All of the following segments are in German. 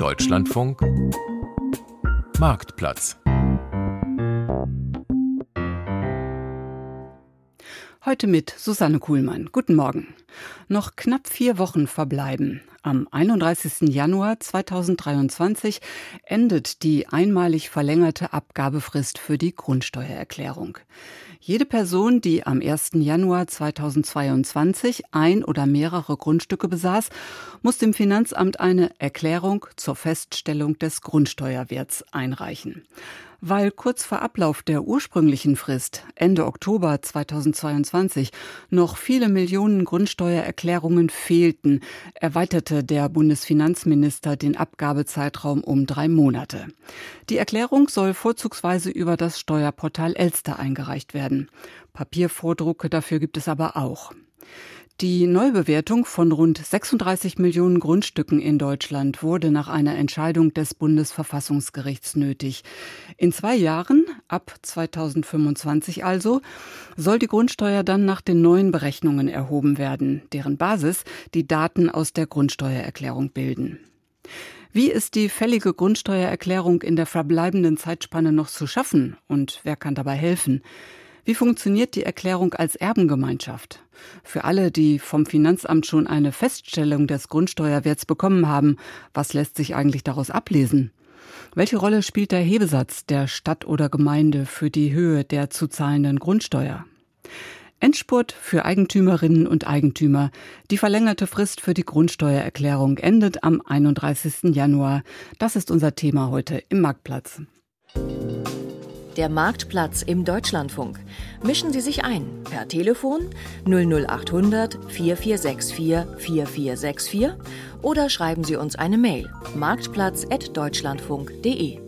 Deutschlandfunk Marktplatz Heute mit Susanne Kuhlmann. Guten Morgen. Noch knapp vier Wochen verbleiben. Am 31. Januar 2023 endet die einmalig verlängerte Abgabefrist für die Grundsteuererklärung. Jede Person, die am 1. Januar 2022 ein oder mehrere Grundstücke besaß, muss dem Finanzamt eine Erklärung zur Feststellung des Grundsteuerwerts einreichen weil kurz vor Ablauf der ursprünglichen Frist, Ende Oktober 2022, noch viele Millionen Grundsteuererklärungen fehlten, erweiterte der Bundesfinanzminister den Abgabezeitraum um drei Monate. Die Erklärung soll vorzugsweise über das Steuerportal Elster eingereicht werden. Papiervordrucke dafür gibt es aber auch. Die Neubewertung von rund 36 Millionen Grundstücken in Deutschland wurde nach einer Entscheidung des Bundesverfassungsgerichts nötig. In zwei Jahren, ab 2025 also, soll die Grundsteuer dann nach den neuen Berechnungen erhoben werden, deren Basis die Daten aus der Grundsteuererklärung bilden. Wie ist die fällige Grundsteuererklärung in der verbleibenden Zeitspanne noch zu schaffen und wer kann dabei helfen? Wie funktioniert die Erklärung als Erbengemeinschaft? Für alle, die vom Finanzamt schon eine Feststellung des Grundsteuerwerts bekommen haben, was lässt sich eigentlich daraus ablesen? Welche Rolle spielt der Hebesatz der Stadt oder Gemeinde für die Höhe der zu zahlenden Grundsteuer? Endspurt für Eigentümerinnen und Eigentümer. Die verlängerte Frist für die Grundsteuererklärung endet am 31. Januar. Das ist unser Thema heute im Marktplatz. Der Marktplatz im Deutschlandfunk. Mischen Sie sich ein per Telefon 00800 4464 4464 oder schreiben Sie uns eine Mail marktplatz.deutschlandfunk.de.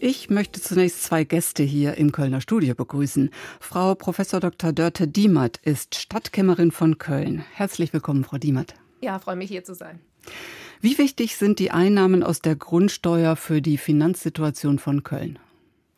Ich möchte zunächst zwei Gäste hier im Kölner Studio begrüßen. Frau Prof. Dr. Dörte Diemert ist Stadtkämmerin von Köln. Herzlich willkommen, Frau Diemert. Ja, freue mich hier zu sein. Wie wichtig sind die Einnahmen aus der Grundsteuer für die Finanzsituation von Köln?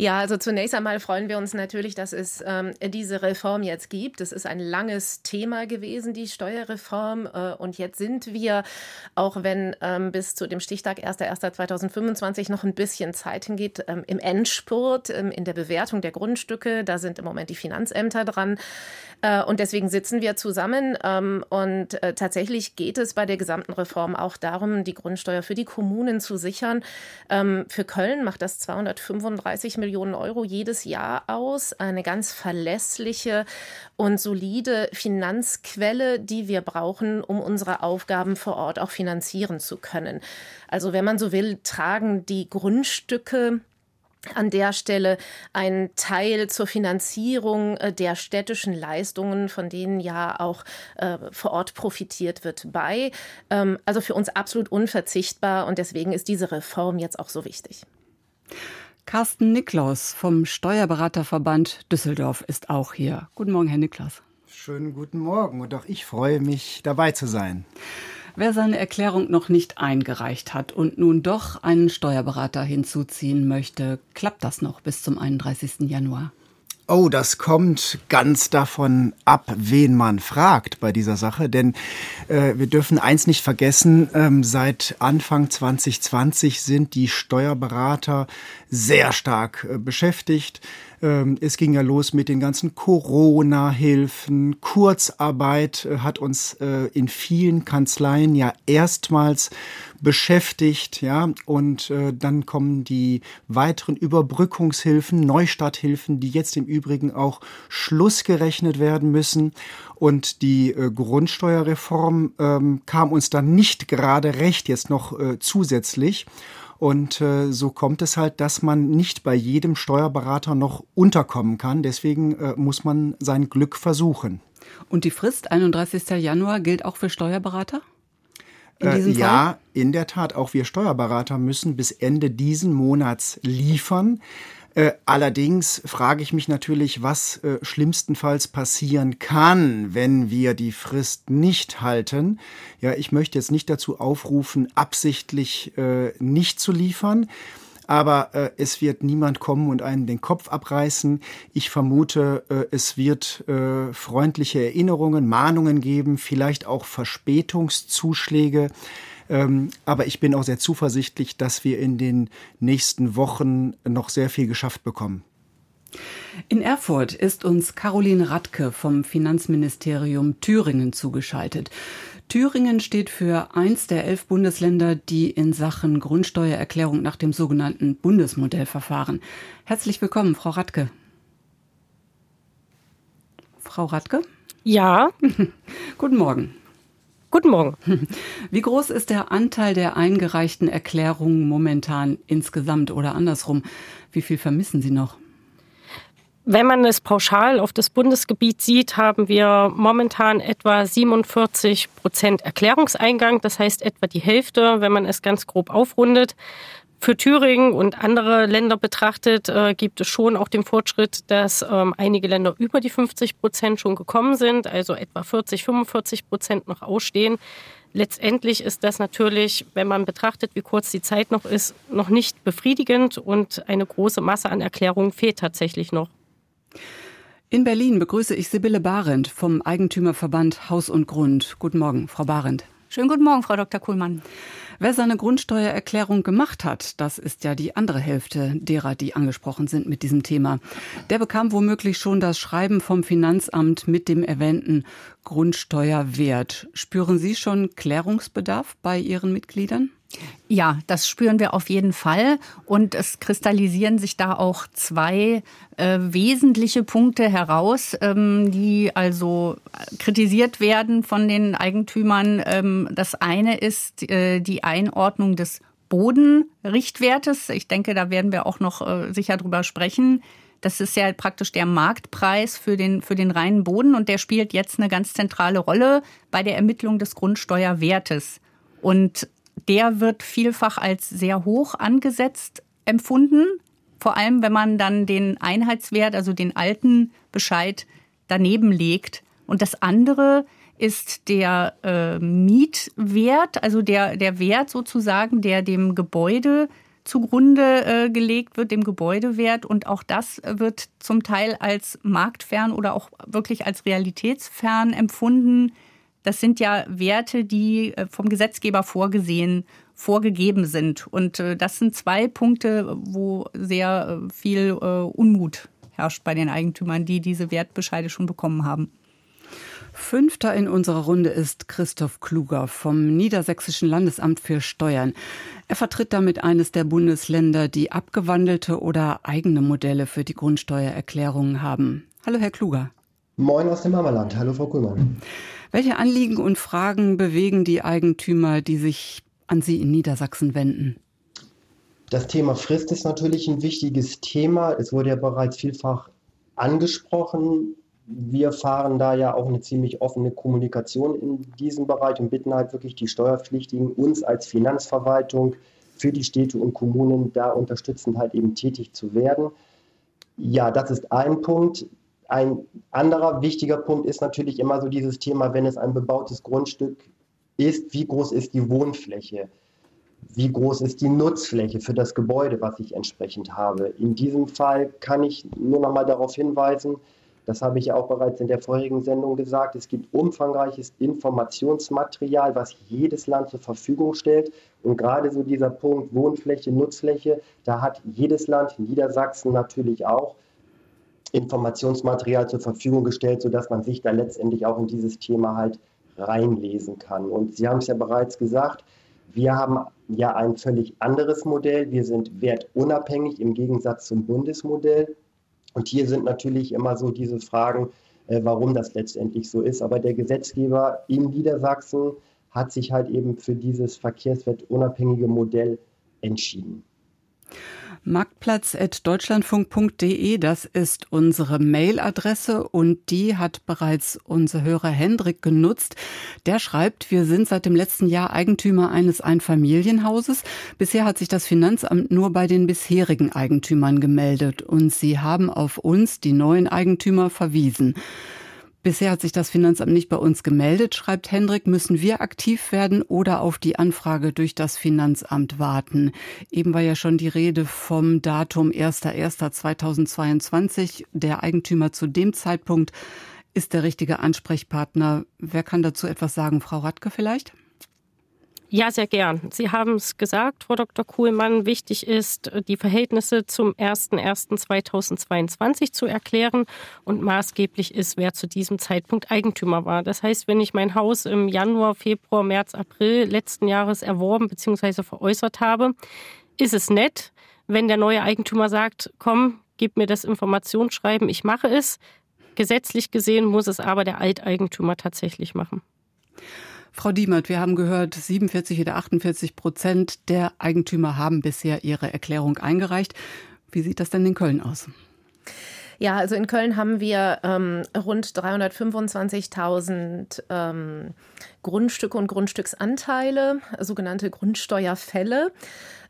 Ja, also zunächst einmal freuen wir uns natürlich, dass es ähm, diese Reform jetzt gibt. Es ist ein langes Thema gewesen, die Steuerreform. Äh, und jetzt sind wir, auch wenn ähm, bis zu dem Stichtag 1.1.2025 noch ein bisschen Zeit hingeht, ähm, im Endspurt, ähm, in der Bewertung der Grundstücke. Da sind im Moment die Finanzämter dran. Äh, und deswegen sitzen wir zusammen. Ähm, und äh, tatsächlich geht es bei der gesamten Reform auch darum, die Grundsteuer für die Kommunen zu sichern. Ähm, für Köln macht das 235 Millionen Millionen Euro jedes Jahr aus. Eine ganz verlässliche und solide Finanzquelle, die wir brauchen, um unsere Aufgaben vor Ort auch finanzieren zu können. Also wenn man so will, tragen die Grundstücke an der Stelle ein Teil zur Finanzierung äh, der städtischen Leistungen, von denen ja auch äh, vor Ort profitiert wird, bei. Ähm, also für uns absolut unverzichtbar und deswegen ist diese Reform jetzt auch so wichtig. Carsten Niklaus vom Steuerberaterverband Düsseldorf ist auch hier. Guten Morgen, Herr Niklaus. Schönen guten Morgen und auch ich freue mich, dabei zu sein. Wer seine Erklärung noch nicht eingereicht hat und nun doch einen Steuerberater hinzuziehen möchte, klappt das noch bis zum 31. Januar? Oh, das kommt ganz davon ab, wen man fragt bei dieser Sache. Denn äh, wir dürfen eins nicht vergessen, ähm, seit Anfang 2020 sind die Steuerberater sehr stark äh, beschäftigt. Ähm, es ging ja los mit den ganzen Corona-Hilfen. Kurzarbeit äh, hat uns äh, in vielen Kanzleien ja erstmals beschäftigt, ja, und äh, dann kommen die weiteren Überbrückungshilfen, Neustarthilfen, die jetzt im Übrigen auch schlussgerechnet werden müssen. Und die Grundsteuerreform ähm, kam uns dann nicht gerade recht jetzt noch zusätzlich. Und äh, so kommt es halt, dass man nicht bei jedem Steuerberater noch unterkommen kann. Deswegen äh, muss man sein Glück versuchen. Und die Frist 31. Januar gilt auch für Steuerberater? In äh, ja, in der Tat. Auch wir Steuerberater müssen bis Ende diesen Monats liefern. Äh, allerdings frage ich mich natürlich, was äh, schlimmstenfalls passieren kann, wenn wir die Frist nicht halten. Ja, ich möchte jetzt nicht dazu aufrufen, absichtlich äh, nicht zu liefern aber äh, es wird niemand kommen und einen den Kopf abreißen. Ich vermute, äh, es wird äh, freundliche Erinnerungen, Mahnungen geben, vielleicht auch Verspätungszuschläge. Ähm, aber ich bin auch sehr zuversichtlich, dass wir in den nächsten Wochen noch sehr viel geschafft bekommen. In Erfurt ist uns Caroline Radke vom Finanzministerium Thüringen zugeschaltet. Thüringen steht für eins der elf Bundesländer, die in Sachen Grundsteuererklärung nach dem sogenannten Bundesmodell verfahren. Herzlich willkommen, Frau Radke. Frau Radke? Ja. Guten Morgen. Guten Morgen. Wie groß ist der Anteil der eingereichten Erklärungen momentan insgesamt oder andersrum? Wie viel vermissen Sie noch? Wenn man es pauschal auf das Bundesgebiet sieht, haben wir momentan etwa 47 Prozent Erklärungseingang, das heißt etwa die Hälfte, wenn man es ganz grob aufrundet. Für Thüringen und andere Länder betrachtet, äh, gibt es schon auch den Fortschritt, dass ähm, einige Länder über die 50 Prozent schon gekommen sind, also etwa 40, 45 Prozent noch ausstehen. Letztendlich ist das natürlich, wenn man betrachtet, wie kurz die Zeit noch ist, noch nicht befriedigend und eine große Masse an Erklärungen fehlt tatsächlich noch. In Berlin begrüße ich Sibylle Barend vom Eigentümerverband Haus und Grund. Guten Morgen, Frau Barend. Schönen guten Morgen, Frau Dr. Kuhlmann. Wer seine Grundsteuererklärung gemacht hat, das ist ja die andere Hälfte derer, die angesprochen sind mit diesem Thema. Der bekam womöglich schon das Schreiben vom Finanzamt mit dem erwähnten Grundsteuerwert. Spüren Sie schon Klärungsbedarf bei Ihren Mitgliedern? Ja, das spüren wir auf jeden Fall. Und es kristallisieren sich da auch zwei äh, wesentliche Punkte heraus, ähm, die also kritisiert werden von den Eigentümern. Ähm, das eine ist äh, die Einordnung des Bodenrichtwertes. Ich denke, da werden wir auch noch äh, sicher drüber sprechen. Das ist ja praktisch der Marktpreis für den, für den reinen Boden und der spielt jetzt eine ganz zentrale Rolle bei der Ermittlung des Grundsteuerwertes. Und der wird vielfach als sehr hoch angesetzt empfunden. Vor allem, wenn man dann den Einheitswert, also den alten Bescheid daneben legt. Und das andere ist der äh, Mietwert, also der, der Wert sozusagen, der dem Gebäude zugrunde äh, gelegt wird, dem Gebäudewert. Und auch das wird zum Teil als marktfern oder auch wirklich als realitätsfern empfunden. Das sind ja Werte, die äh, vom Gesetzgeber vorgesehen, vorgegeben sind. Und äh, das sind zwei Punkte, wo sehr äh, viel Unmut herrscht bei den Eigentümern, die diese Wertbescheide schon bekommen haben. Fünfter in unserer Runde ist Christoph Kluger vom Niedersächsischen Landesamt für Steuern. Er vertritt damit eines der Bundesländer, die abgewandelte oder eigene Modelle für die Grundsteuererklärungen haben. Hallo, Herr Kluger. Moin aus dem Ammerland. Hallo, Frau Kuhlmann. Welche Anliegen und Fragen bewegen die Eigentümer, die sich an Sie in Niedersachsen wenden? Das Thema Frist ist natürlich ein wichtiges Thema. Es wurde ja bereits vielfach angesprochen. Wir fahren da ja auch eine ziemlich offene Kommunikation in diesem Bereich und bitten halt wirklich die Steuerpflichtigen, uns als Finanzverwaltung für die Städte und Kommunen da unterstützend halt eben tätig zu werden. Ja, das ist ein Punkt. Ein anderer wichtiger Punkt ist natürlich immer so dieses Thema, wenn es ein bebautes Grundstück ist, wie groß ist die Wohnfläche? Wie groß ist die Nutzfläche für das Gebäude, was ich entsprechend habe? In diesem Fall kann ich nur noch mal darauf hinweisen, das habe ich ja auch bereits in der vorherigen Sendung gesagt, es gibt umfangreiches Informationsmaterial, was jedes Land zur Verfügung stellt. Und gerade so dieser Punkt Wohnfläche, Nutzfläche, da hat jedes Land, Niedersachsen natürlich auch, Informationsmaterial zur Verfügung gestellt, sodass man sich da letztendlich auch in dieses Thema halt reinlesen kann. Und Sie haben es ja bereits gesagt, wir haben ja ein völlig anderes Modell. Wir sind wertunabhängig im Gegensatz zum Bundesmodell. Und hier sind natürlich immer so diese Fragen, äh, warum das letztendlich so ist. Aber der Gesetzgeber in Niedersachsen hat sich halt eben für dieses verkehrswertunabhängige Modell entschieden. Marktplatz.deutschlandfunk.de, das ist unsere Mailadresse und die hat bereits unser Hörer Hendrik genutzt. Der schreibt, wir sind seit dem letzten Jahr Eigentümer eines Einfamilienhauses. Bisher hat sich das Finanzamt nur bei den bisherigen Eigentümern gemeldet und sie haben auf uns, die neuen Eigentümer, verwiesen. Bisher hat sich das Finanzamt nicht bei uns gemeldet, schreibt Hendrik. Müssen wir aktiv werden oder auf die Anfrage durch das Finanzamt warten? Eben war ja schon die Rede vom Datum 1.1.2022. Der Eigentümer zu dem Zeitpunkt ist der richtige Ansprechpartner. Wer kann dazu etwas sagen? Frau Radke vielleicht? Ja, sehr gern. Sie haben es gesagt, Frau Dr. Kuhlmann. Wichtig ist, die Verhältnisse zum 01.01.2022 zu erklären und maßgeblich ist, wer zu diesem Zeitpunkt Eigentümer war. Das heißt, wenn ich mein Haus im Januar, Februar, März, April letzten Jahres erworben bzw. veräußert habe, ist es nett, wenn der neue Eigentümer sagt, komm, gib mir das Informationsschreiben, ich mache es. Gesetzlich gesehen muss es aber der Alteigentümer tatsächlich machen. Frau Diemert, wir haben gehört, 47 oder 48 Prozent der Eigentümer haben bisher ihre Erklärung eingereicht. Wie sieht das denn in Köln aus? Ja, also in Köln haben wir ähm, rund 325.000 ähm, Grundstücke und Grundstücksanteile, sogenannte Grundsteuerfälle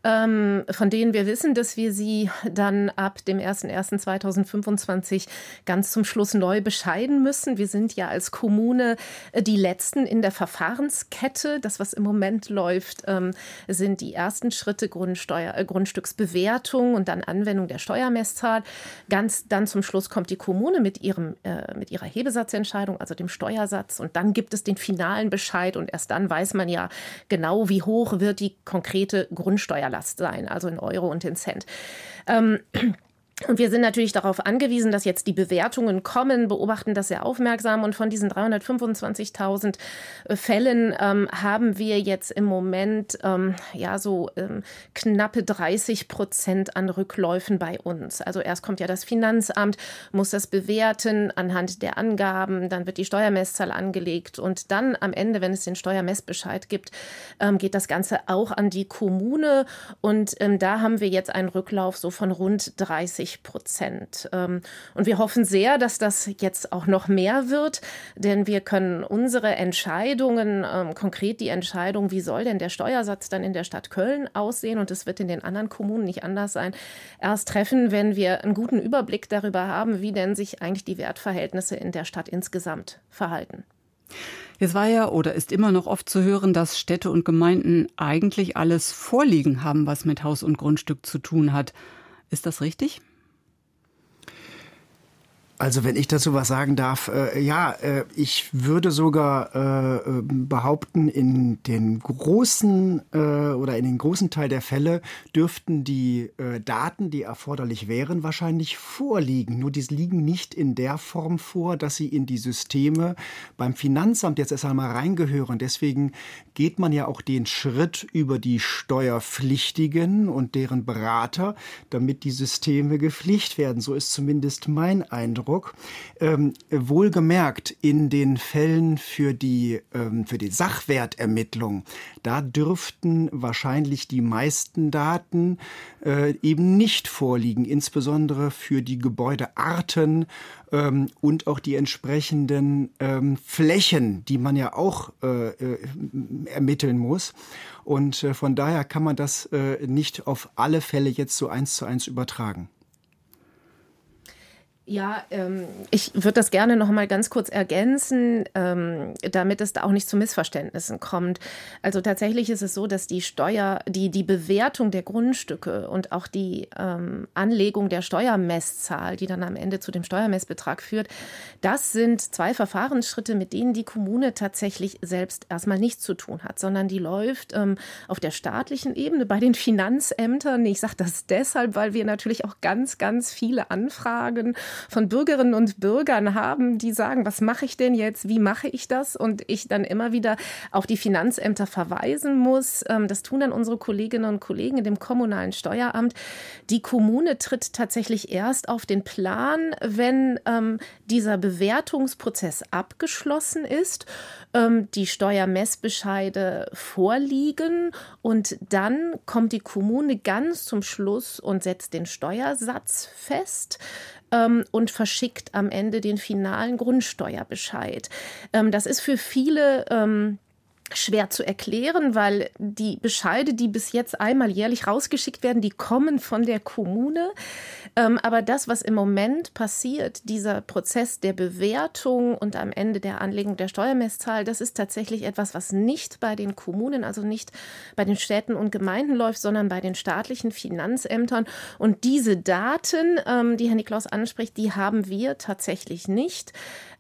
ähm, von denen wir wissen, dass wir sie dann ab dem 01.01.2025 ganz zum Schluss neu bescheiden müssen. Wir sind ja als Kommune äh, die Letzten in der Verfahrenskette. Das, was im Moment läuft, ähm, sind die ersten Schritte Grundsteuer, äh, Grundstücksbewertung und dann Anwendung der Steuermesszahl. Ganz dann zum Schluss kommt die Kommune mit, ihrem, äh, mit ihrer Hebesatzentscheidung, also dem Steuersatz. Und dann gibt es den finalen Bescheid und erst dann weiß man ja genau, wie hoch wird die konkrete Grundsteuer Steuerlast sein, also in Euro und in Cent. Ähm, und wir sind natürlich darauf angewiesen, dass jetzt die Bewertungen kommen, beobachten das sehr aufmerksam. Und von diesen 325.000 äh, Fällen ähm, haben wir jetzt im Moment ähm, ja so ähm, knappe 30 Prozent an Rückläufen bei uns. Also erst kommt ja das Finanzamt, muss das bewerten anhand der Angaben, dann wird die Steuermesszahl angelegt und dann am Ende, wenn es den Steuermessbescheid gibt, ähm, geht das Ganze auch an die Kommune. Und ähm, da haben wir jetzt einen Rücklauf so von rund 30 30 Prozent. Ähm, und wir hoffen sehr, dass das jetzt auch noch mehr wird, denn wir können unsere Entscheidungen, ähm, konkret die Entscheidung, wie soll denn der Steuersatz dann in der Stadt Köln aussehen, und es wird in den anderen Kommunen nicht anders sein, erst treffen, wenn wir einen guten Überblick darüber haben, wie denn sich eigentlich die Wertverhältnisse in der Stadt insgesamt verhalten. Jetzt war ja oder ist immer noch oft zu hören, dass Städte und Gemeinden eigentlich alles vorliegen haben, was mit Haus und Grundstück zu tun hat. Ist das richtig? Also wenn ich dazu was sagen darf, äh, ja, äh, ich würde sogar äh, äh, behaupten, in den großen äh, oder in den großen Teil der Fälle dürften die äh, Daten, die erforderlich wären, wahrscheinlich vorliegen. Nur die liegen nicht in der Form vor, dass sie in die Systeme beim Finanzamt jetzt erst einmal reingehören. Deswegen geht man ja auch den Schritt über die Steuerpflichtigen und deren Berater, damit die Systeme gepflicht werden. So ist zumindest mein Eindruck. Eindruck. Ähm, wohlgemerkt in den Fällen für die, ähm, für die Sachwertermittlung, da dürften wahrscheinlich die meisten Daten äh, eben nicht vorliegen, insbesondere für die Gebäudearten ähm, und auch die entsprechenden ähm, Flächen, die man ja auch äh, äh, ermitteln muss. Und äh, von daher kann man das äh, nicht auf alle Fälle jetzt so eins zu eins übertragen. Ja, ähm, ich würde das gerne noch mal ganz kurz ergänzen, ähm, damit es da auch nicht zu Missverständnissen kommt. Also tatsächlich ist es so, dass die Steuer, die, die Bewertung der Grundstücke und auch die ähm, Anlegung der Steuermesszahl, die dann am Ende zu dem Steuermessbetrag führt, das sind zwei Verfahrensschritte, mit denen die Kommune tatsächlich selbst erstmal nichts zu tun hat, sondern die läuft ähm, auf der staatlichen Ebene bei den Finanzämtern. Ich sage das deshalb, weil wir natürlich auch ganz, ganz viele Anfragen von Bürgerinnen und Bürgern haben, die sagen, was mache ich denn jetzt, wie mache ich das? Und ich dann immer wieder auf die Finanzämter verweisen muss. Ähm, das tun dann unsere Kolleginnen und Kollegen in dem kommunalen Steueramt. Die Kommune tritt tatsächlich erst auf den Plan, wenn ähm, dieser Bewertungsprozess abgeschlossen ist, ähm, die Steuermessbescheide vorliegen und dann kommt die Kommune ganz zum Schluss und setzt den Steuersatz fest ähm, und verschickt am Ende den finalen Grundsteuerbescheid. Ähm, das ist für viele ähm, schwer zu erklären, weil die Bescheide, die bis jetzt einmal jährlich rausgeschickt werden, die kommen von der Kommune. Ähm, aber das, was im Moment passiert, dieser Prozess der Bewertung und am Ende der Anlegung der Steuermesszahl, das ist tatsächlich etwas, was nicht bei den Kommunen, also nicht bei den Städten und Gemeinden läuft, sondern bei den staatlichen Finanzämtern. Und diese Daten, ähm, die Herr Niklaus anspricht, die haben wir tatsächlich nicht.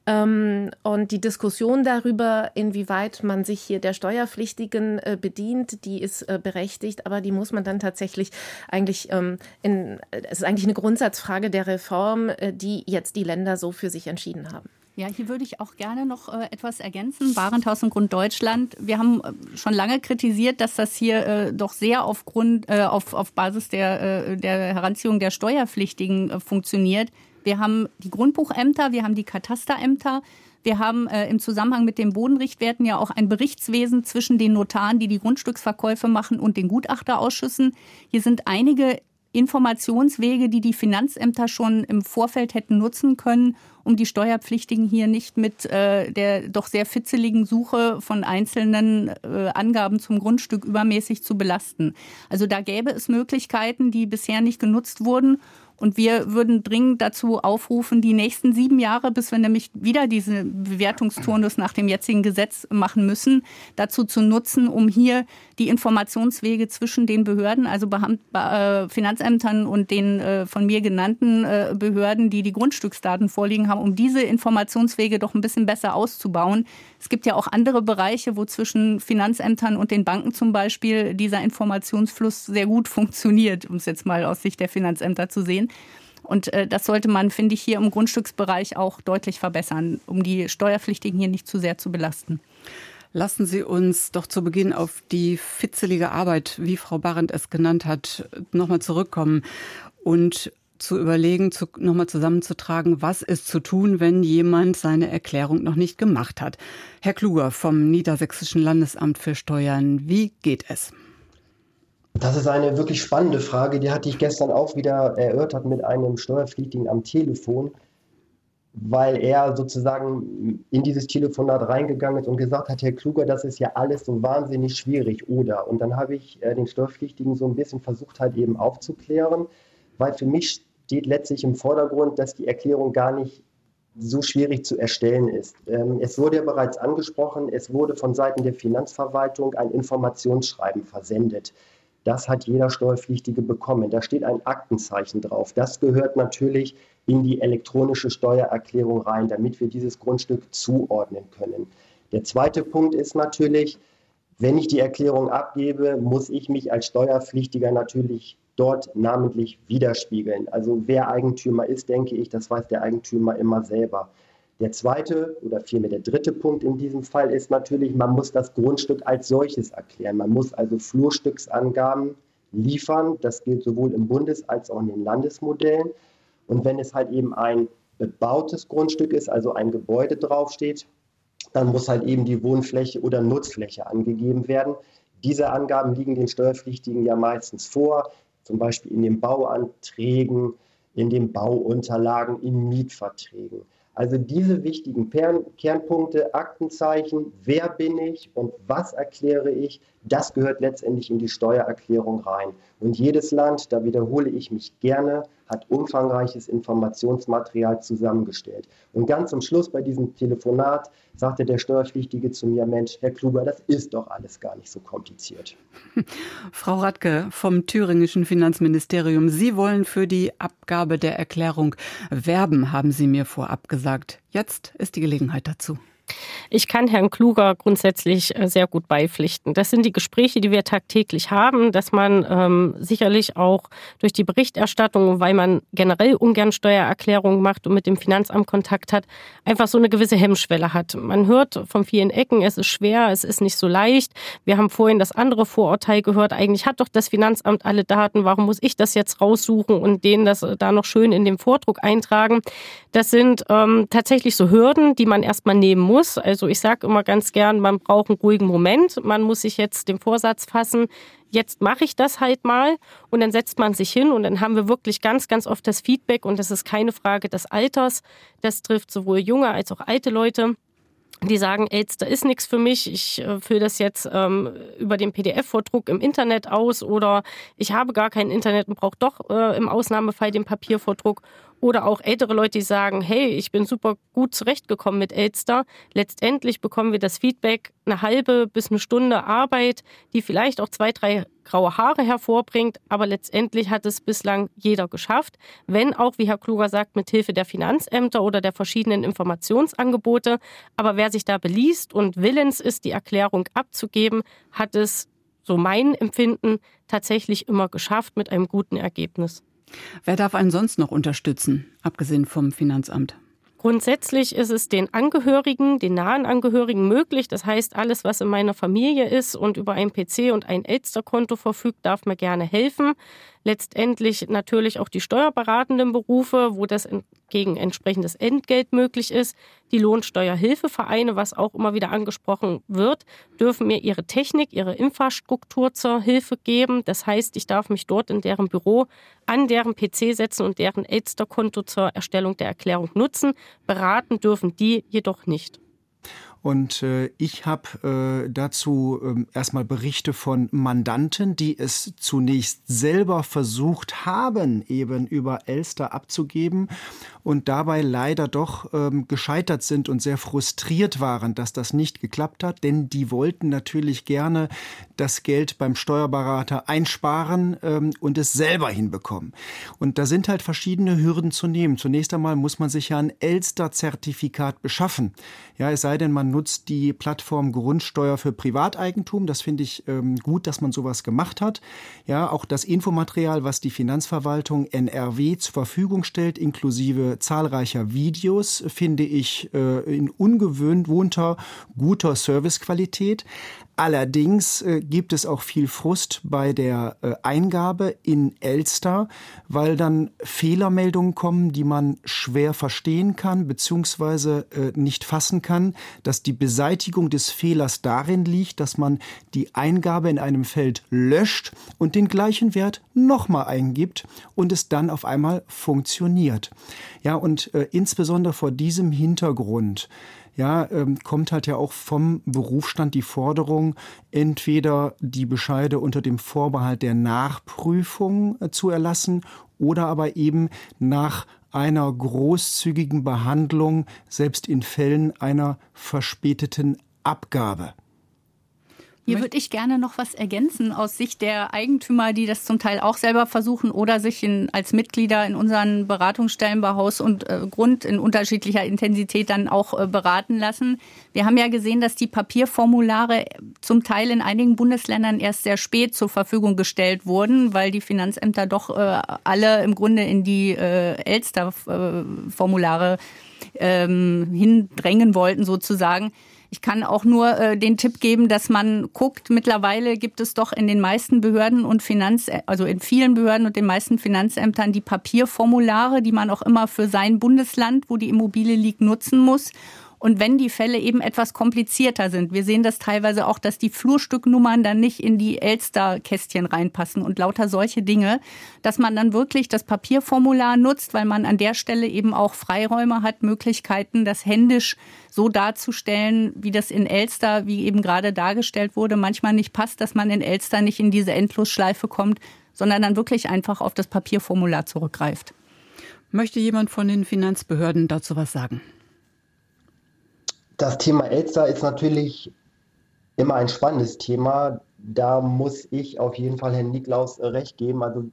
Ähm, und die Diskussion darüber, inwieweit man sich hier der Steuerpflichtigen äh, bedient, die ist äh, berechtigt, aber die muss man dann tatsächlich eigentlich ähm, in, es ist eigentlich eine Grundsatzfrage der Reform, äh, die jetzt die Länder so für sich entschieden haben. Ja, hier würde ich auch gerne noch äh, etwas ergänzen. Warenthaus und Grund Deutschland. Wir haben äh, schon lange kritisiert, dass das hier äh, doch sehr aufgrund, äh, auf, auf Basis der, äh, der Heranziehung der Steuerpflichtigen äh, funktioniert. Wir haben die Grundbuchämter, wir haben die Katasterämter. Wir haben äh, im Zusammenhang mit den Bodenrichtwerten ja auch ein Berichtswesen zwischen den Notaren, die die Grundstücksverkäufe machen, und den Gutachterausschüssen. Hier sind einige Informationswege, die die Finanzämter schon im Vorfeld hätten nutzen können, um die Steuerpflichtigen hier nicht mit äh, der doch sehr fitzeligen Suche von einzelnen äh, Angaben zum Grundstück übermäßig zu belasten. Also da gäbe es Möglichkeiten, die bisher nicht genutzt wurden und wir würden dringend dazu aufrufen, die nächsten sieben Jahre, bis wir nämlich wieder diesen Bewertungsturnus nach dem jetzigen Gesetz machen müssen, dazu zu nutzen, um hier die Informationswege zwischen den Behörden, also äh, Finanzämtern und den äh, von mir genannten äh, Behörden, die die Grundstücksdaten vorliegen haben, um diese Informationswege doch ein bisschen besser auszubauen. Es gibt ja auch andere Bereiche, wo zwischen Finanzämtern und den Banken zum Beispiel dieser Informationsfluss sehr gut funktioniert, um es jetzt mal aus Sicht der Finanzämter zu sehen. Und äh, das sollte man, finde ich, hier im Grundstücksbereich auch deutlich verbessern, um die Steuerpflichtigen hier nicht zu sehr zu belasten. Lassen Sie uns doch zu Beginn auf die fitzelige Arbeit, wie Frau Barrend es genannt hat, nochmal zurückkommen und zu überlegen, zu, nochmal zusammenzutragen, was ist zu tun, wenn jemand seine Erklärung noch nicht gemacht hat. Herr Kluger vom Niedersächsischen Landesamt für Steuern, wie geht es? Das ist eine wirklich spannende Frage, die hatte ich gestern auch wieder erörtert mit einem Steuerpflichtigen am Telefon, weil er sozusagen in dieses Telefonat reingegangen ist und gesagt hat, Herr Kluger, das ist ja alles so wahnsinnig schwierig, oder? Und dann habe ich äh, den Steuerpflichtigen so ein bisschen versucht halt eben aufzuklären, weil für mich steht letztlich im Vordergrund, dass die Erklärung gar nicht so schwierig zu erstellen ist. Ähm, es wurde ja bereits angesprochen, es wurde von Seiten der Finanzverwaltung ein Informationsschreiben versendet. Das hat jeder Steuerpflichtige bekommen. Da steht ein Aktenzeichen drauf. Das gehört natürlich in die elektronische Steuererklärung rein, damit wir dieses Grundstück zuordnen können. Der zweite Punkt ist natürlich, wenn ich die Erklärung abgebe, muss ich mich als Steuerpflichtiger natürlich dort namentlich widerspiegeln. Also wer Eigentümer ist, denke ich, das weiß der Eigentümer immer selber. Der zweite oder vielmehr der dritte Punkt in diesem Fall ist natürlich, man muss das Grundstück als solches erklären. Man muss also Flurstücksangaben liefern. Das gilt sowohl im Bundes- als auch in den Landesmodellen. Und wenn es halt eben ein bebautes Grundstück ist, also ein Gebäude draufsteht, dann muss halt eben die Wohnfläche oder Nutzfläche angegeben werden. Diese Angaben liegen den Steuerpflichtigen ja meistens vor, zum Beispiel in den Bauanträgen, in den Bauunterlagen, in Mietverträgen. Also diese wichtigen Kernpunkte, Aktenzeichen, wer bin ich und was erkläre ich, das gehört letztendlich in die Steuererklärung rein. Und jedes Land, da wiederhole ich mich gerne, hat umfangreiches Informationsmaterial zusammengestellt. Und ganz zum Schluss bei diesem Telefonat sagte der Steuerpflichtige zu mir, Mensch, Herr Kluger, das ist doch alles gar nicht so kompliziert. Frau Radke vom thüringischen Finanzministerium, Sie wollen für die Abgabe der Erklärung werben, haben Sie mir vorab gesagt. Jetzt ist die Gelegenheit dazu. Ich kann Herrn Kluger grundsätzlich äh, sehr gut beipflichten. Das sind die Gespräche, die wir tagtäglich haben, dass man ähm, sicherlich auch durch die Berichterstattung, weil man generell ungern Steuererklärungen macht und mit dem Finanzamt Kontakt hat, einfach so eine gewisse Hemmschwelle hat. Man hört von vielen Ecken, es ist schwer, es ist nicht so leicht. Wir haben vorhin das andere Vorurteil gehört, eigentlich hat doch das Finanzamt alle Daten, warum muss ich das jetzt raussuchen und denen das äh, da noch schön in den Vordruck eintragen? Das sind ähm, tatsächlich so Hürden, die man erstmal nehmen muss muss. Also ich sage immer ganz gern, man braucht einen ruhigen Moment. Man muss sich jetzt den Vorsatz fassen, jetzt mache ich das halt mal und dann setzt man sich hin und dann haben wir wirklich ganz, ganz oft das Feedback und das ist keine Frage des Alters. Das trifft sowohl junge als auch alte Leute die sagen, AIDS, da ist nichts für mich, ich äh, fülle das jetzt ähm, über den PDF-Vordruck im Internet aus oder ich habe gar kein Internet und brauche doch äh, im Ausnahmefall den Papiervordruck. Oder auch ältere Leute, die sagen, hey, ich bin super gut zurechtgekommen mit Elster. Letztendlich bekommen wir das Feedback, eine halbe bis eine Stunde Arbeit, die vielleicht auch zwei, drei graue Haare hervorbringt, aber letztendlich hat es bislang jeder geschafft, wenn auch, wie Herr Kluger sagt, mit Hilfe der Finanzämter oder der verschiedenen Informationsangebote. Aber wer sich da beliest und willens ist, die Erklärung abzugeben, hat es, so mein Empfinden, tatsächlich immer geschafft mit einem guten Ergebnis. Wer darf einen sonst noch unterstützen, abgesehen vom Finanzamt? Grundsätzlich ist es den Angehörigen, den nahen Angehörigen möglich. Das heißt, alles, was in meiner Familie ist und über ein PC und ein Elster-Konto verfügt, darf mir gerne helfen letztendlich natürlich auch die steuerberatenden Berufe, wo das gegen entsprechendes Entgelt möglich ist. Die Lohnsteuerhilfevereine, was auch immer wieder angesprochen wird, dürfen mir ihre Technik, ihre Infrastruktur zur Hilfe geben. Das heißt, ich darf mich dort in deren Büro an deren PC setzen und deren Elster-Konto zur Erstellung der Erklärung nutzen. Beraten dürfen die jedoch nicht. Und äh, ich habe äh, dazu äh, erstmal Berichte von Mandanten, die es zunächst selber versucht haben, eben über Elster abzugeben und dabei leider doch ähm, gescheitert sind und sehr frustriert waren, dass das nicht geklappt hat, denn die wollten natürlich gerne das Geld beim Steuerberater einsparen ähm, und es selber hinbekommen. Und da sind halt verschiedene Hürden zu nehmen. Zunächst einmal muss man sich ja ein Elster-Zertifikat beschaffen. Ja, es sei denn, man nutzt die Plattform Grundsteuer für Privateigentum. Das finde ich ähm, gut, dass man sowas gemacht hat. Ja, auch das Infomaterial, was die Finanzverwaltung NRW zur Verfügung stellt, inklusive zahlreicher Videos, finde ich äh, in ungewohnter, guter Servicequalität. Allerdings äh, gibt es auch viel Frust bei der äh, Eingabe in Elster, weil dann Fehlermeldungen kommen, die man schwer verstehen kann bzw. Äh, nicht fassen kann, dass die Beseitigung des Fehlers darin liegt, dass man die Eingabe in einem Feld löscht und den gleichen Wert nochmal eingibt und es dann auf einmal funktioniert. Ja, und äh, insbesondere vor diesem Hintergrund ja, ähm, kommt halt ja auch vom Berufsstand die Forderung, entweder die Bescheide unter dem Vorbehalt der Nachprüfung äh, zu erlassen oder aber eben nach einer großzügigen Behandlung, selbst in Fällen einer verspäteten Abgabe. Hier würde ich gerne noch was ergänzen aus Sicht der Eigentümer, die das zum Teil auch selber versuchen oder sich in, als Mitglieder in unseren Beratungsstellen bei Haus und äh, Grund in unterschiedlicher Intensität dann auch äh, beraten lassen. Wir haben ja gesehen, dass die Papierformulare zum Teil in einigen Bundesländern erst sehr spät zur Verfügung gestellt wurden, weil die Finanzämter doch äh, alle im Grunde in die äh, Elster-Formulare ähm, hindrängen wollten sozusagen. Ich kann auch nur äh, den Tipp geben, dass man guckt, mittlerweile gibt es doch in den meisten Behörden und Finanz, also in vielen Behörden und den meisten Finanzämtern die Papierformulare, die man auch immer für sein Bundesland, wo die Immobilie liegt, nutzen muss. Und wenn die Fälle eben etwas komplizierter sind, wir sehen das teilweise auch, dass die Flurstücknummern dann nicht in die Elster-Kästchen reinpassen und lauter solche Dinge, dass man dann wirklich das Papierformular nutzt, weil man an der Stelle eben auch Freiräume hat, Möglichkeiten, das händisch so darzustellen, wie das in Elster, wie eben gerade dargestellt wurde, manchmal nicht passt, dass man in Elster nicht in diese Endlosschleife kommt, sondern dann wirklich einfach auf das Papierformular zurückgreift. Möchte jemand von den Finanzbehörden dazu was sagen? Das Thema Elster ist natürlich immer ein spannendes Thema. Da muss ich auf jeden Fall Herrn Niklaus recht geben. Also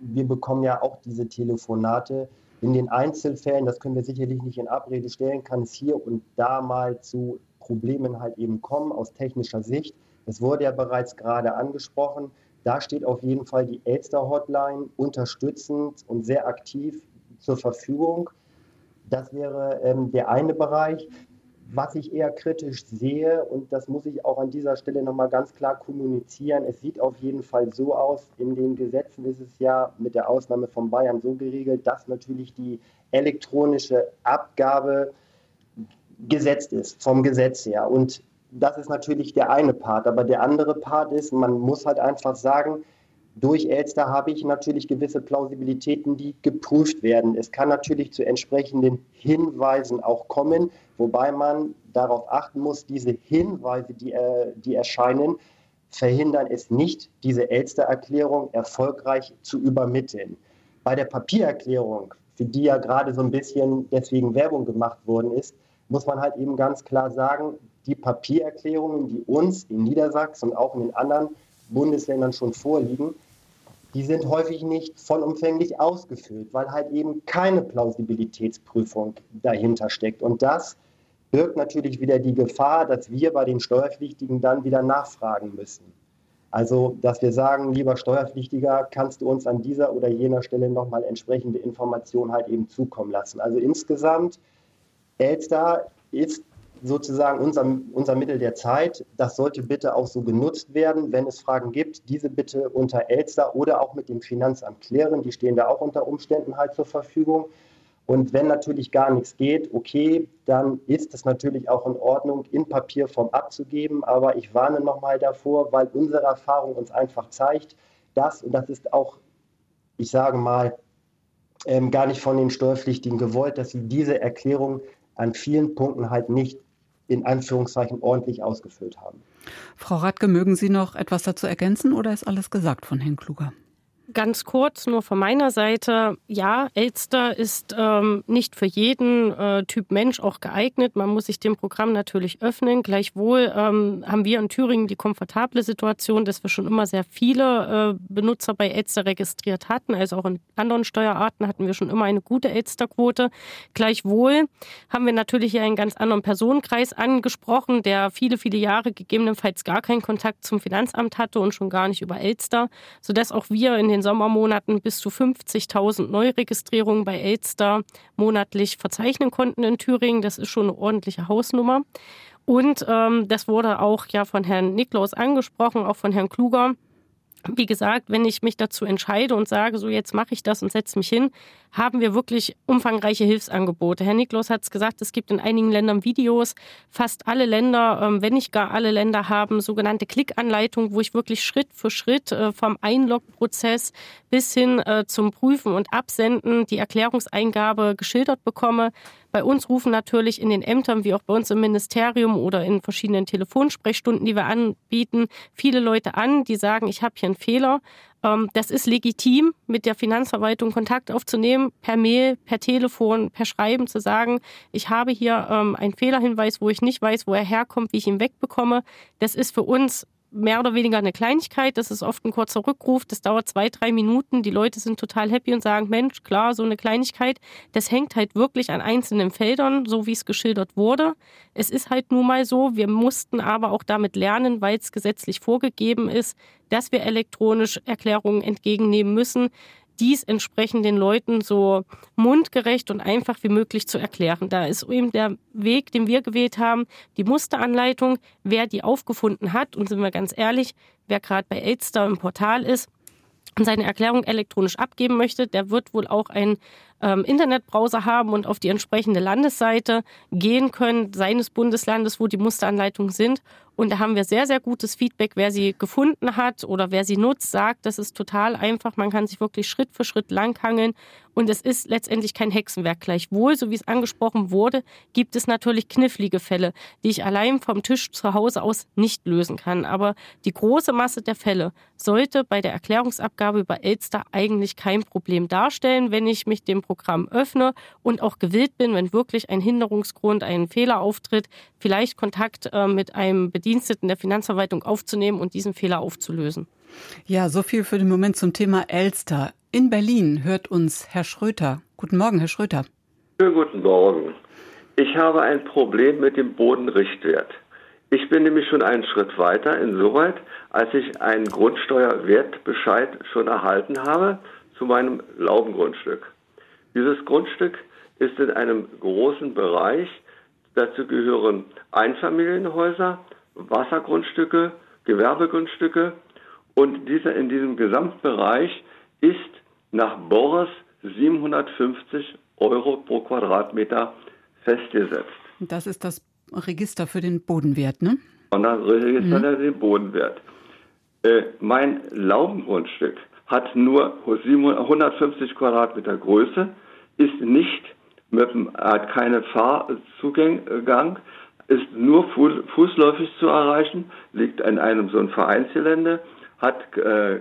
wir bekommen ja auch diese Telefonate. In den Einzelfällen, das können wir sicherlich nicht in Abrede stellen, kann es hier und da mal zu Problemen halt eben kommen aus technischer Sicht. Es wurde ja bereits gerade angesprochen. Da steht auf jeden Fall die Elster-Hotline unterstützend und sehr aktiv zur Verfügung. Das wäre ähm, der eine Bereich. Was ich eher kritisch sehe, und das muss ich auch an dieser Stelle nochmal ganz klar kommunizieren, es sieht auf jeden Fall so aus, in den Gesetzen ist es ja mit der Ausnahme von Bayern so geregelt, dass natürlich die elektronische Abgabe gesetzt ist, vom Gesetz her. Und das ist natürlich der eine Part. Aber der andere Part ist, man muss halt einfach sagen, durch Elster habe ich natürlich gewisse Plausibilitäten, die geprüft werden. Es kann natürlich zu entsprechenden Hinweisen auch kommen, wobei man darauf achten muss, diese Hinweise, die, äh, die erscheinen, verhindern es nicht, diese Elster-Erklärung erfolgreich zu übermitteln. Bei der Papiererklärung für die ja gerade so ein bisschen deswegen Werbung gemacht worden ist, muss man halt eben ganz klar sagen, die Papiererklärungen, die uns in Niedersachsen und auch in den anderen Bundesländern schon vorliegen, die sind häufig nicht vollumfänglich ausgefüllt, weil halt eben keine Plausibilitätsprüfung dahinter steckt. Und das birgt natürlich wieder die Gefahr, dass wir bei den Steuerpflichtigen dann wieder nachfragen müssen. Also, dass wir sagen, lieber Steuerpflichtiger, kannst du uns an dieser oder jener Stelle nochmal entsprechende Informationen halt eben zukommen lassen. Also insgesamt, Elster ist sozusagen unser, unser Mittel der Zeit. Das sollte bitte auch so genutzt werden. Wenn es Fragen gibt, diese bitte unter Elster oder auch mit dem Finanzamt klären. Die stehen da auch unter Umständen halt zur Verfügung. Und wenn natürlich gar nichts geht, okay, dann ist es natürlich auch in Ordnung, in Papierform abzugeben. Aber ich warne nochmal davor, weil unsere Erfahrung uns einfach zeigt, dass, und das ist auch, ich sage mal, ähm, gar nicht von den Steuerpflichtigen gewollt, dass sie diese Erklärung an vielen Punkten halt nicht in Anführungszeichen ordentlich ausgefüllt haben. Frau Radke, mögen Sie noch etwas dazu ergänzen oder ist alles gesagt von Herrn Kluger? Ganz kurz nur von meiner Seite. Ja, Elster ist ähm, nicht für jeden äh, Typ Mensch auch geeignet. Man muss sich dem Programm natürlich öffnen. Gleichwohl ähm, haben wir in Thüringen die komfortable Situation, dass wir schon immer sehr viele äh, Benutzer bei Elster registriert hatten. Also auch in anderen Steuerarten hatten wir schon immer eine gute Elsterquote. Gleichwohl haben wir natürlich hier einen ganz anderen Personenkreis angesprochen, der viele, viele Jahre gegebenenfalls gar keinen Kontakt zum Finanzamt hatte und schon gar nicht über Elster, sodass auch wir in den Sommermonaten bis zu 50.000 Neuregistrierungen bei Elster monatlich verzeichnen konnten in Thüringen. Das ist schon eine ordentliche Hausnummer. Und ähm, das wurde auch ja von Herrn Niklaus angesprochen, auch von Herrn Kluger wie gesagt, wenn ich mich dazu entscheide und sage, so jetzt mache ich das und setze mich hin, haben wir wirklich umfangreiche Hilfsangebote. Herr Niklos hat es gesagt, es gibt in einigen Ländern Videos. Fast alle Länder, ähm, wenn nicht gar alle Länder, haben sogenannte Klickanleitungen, wo ich wirklich Schritt für Schritt äh, vom Einlogprozess bis hin äh, zum Prüfen und Absenden die Erklärungseingabe geschildert bekomme. Bei uns rufen natürlich in den Ämtern wie auch bei uns im Ministerium oder in verschiedenen Telefonsprechstunden, die wir anbieten, viele Leute an, die sagen, ich habe hier einen Fehler. Ähm, das ist legitim, mit der Finanzverwaltung Kontakt aufzunehmen, per Mail, per Telefon, per Schreiben zu sagen, ich habe hier ähm, einen Fehlerhinweis, wo ich nicht weiß, wo er herkommt, wie ich ihn wegbekomme. Das ist für uns mehr oder weniger eine Kleinigkeit. Das ist oft ein kurzer Rückruf. Das dauert zwei, drei Minuten. Die Leute sind total happy und sagen, Mensch, klar, so eine Kleinigkeit. Das hängt halt wirklich an einzelnen Feldern, so wie es geschildert wurde. Es ist halt nun mal so. Wir mussten aber auch damit lernen, weil es gesetzlich vorgegeben ist, dass wir elektronisch Erklärungen entgegennehmen müssen dies entsprechend den Leuten so mundgerecht und einfach wie möglich zu erklären. Da ist eben der Weg, den wir gewählt haben, die Musteranleitung. Wer die aufgefunden hat, und sind wir ganz ehrlich, wer gerade bei Elster im Portal ist, und seine Erklärung elektronisch abgeben möchte, der wird wohl auch einen ähm, Internetbrowser haben und auf die entsprechende Landesseite gehen können, seines Bundeslandes, wo die Musteranleitungen sind. Und da haben wir sehr, sehr gutes Feedback, wer sie gefunden hat oder wer sie nutzt, sagt, das ist total einfach. Man kann sich wirklich Schritt für Schritt langhangeln. Und es ist letztendlich kein Hexenwerk. Gleichwohl, so wie es angesprochen wurde, gibt es natürlich knifflige Fälle, die ich allein vom Tisch zu Hause aus nicht lösen kann. Aber die große Masse der Fälle sollte bei der Erklärungsabgabe über Elster eigentlich kein Problem darstellen, wenn ich mich dem Programm öffne und auch gewillt bin, wenn wirklich ein Hinderungsgrund, ein Fehler auftritt, vielleicht Kontakt äh, mit einem Bediensteten der Finanzverwaltung aufzunehmen und diesen Fehler aufzulösen. Ja, so viel für den Moment zum Thema Elster. In Berlin hört uns Herr Schröter. Guten Morgen, Herr Schröter. Schönen guten Morgen. Ich habe ein Problem mit dem Bodenrichtwert. Ich bin nämlich schon einen Schritt weiter, insoweit, als ich einen Grundsteuerwertbescheid schon erhalten habe zu meinem Laubengrundstück. Dieses Grundstück ist in einem großen Bereich. Dazu gehören Einfamilienhäuser, Wassergrundstücke, Gewerbegrundstücke und dieser in diesem Gesamtbereich ist nach Boris 750 Euro pro Quadratmeter festgesetzt. Das ist das Register für den Bodenwert, ne? Und das Register mhm. für den Bodenwert. Äh, mein Laubengrundstück hat nur 150 Quadratmeter Größe, ist nicht hat keine Fahrzugang, ist nur fußläufig zu erreichen, liegt in einem so ein Vereinsgelände, hat äh,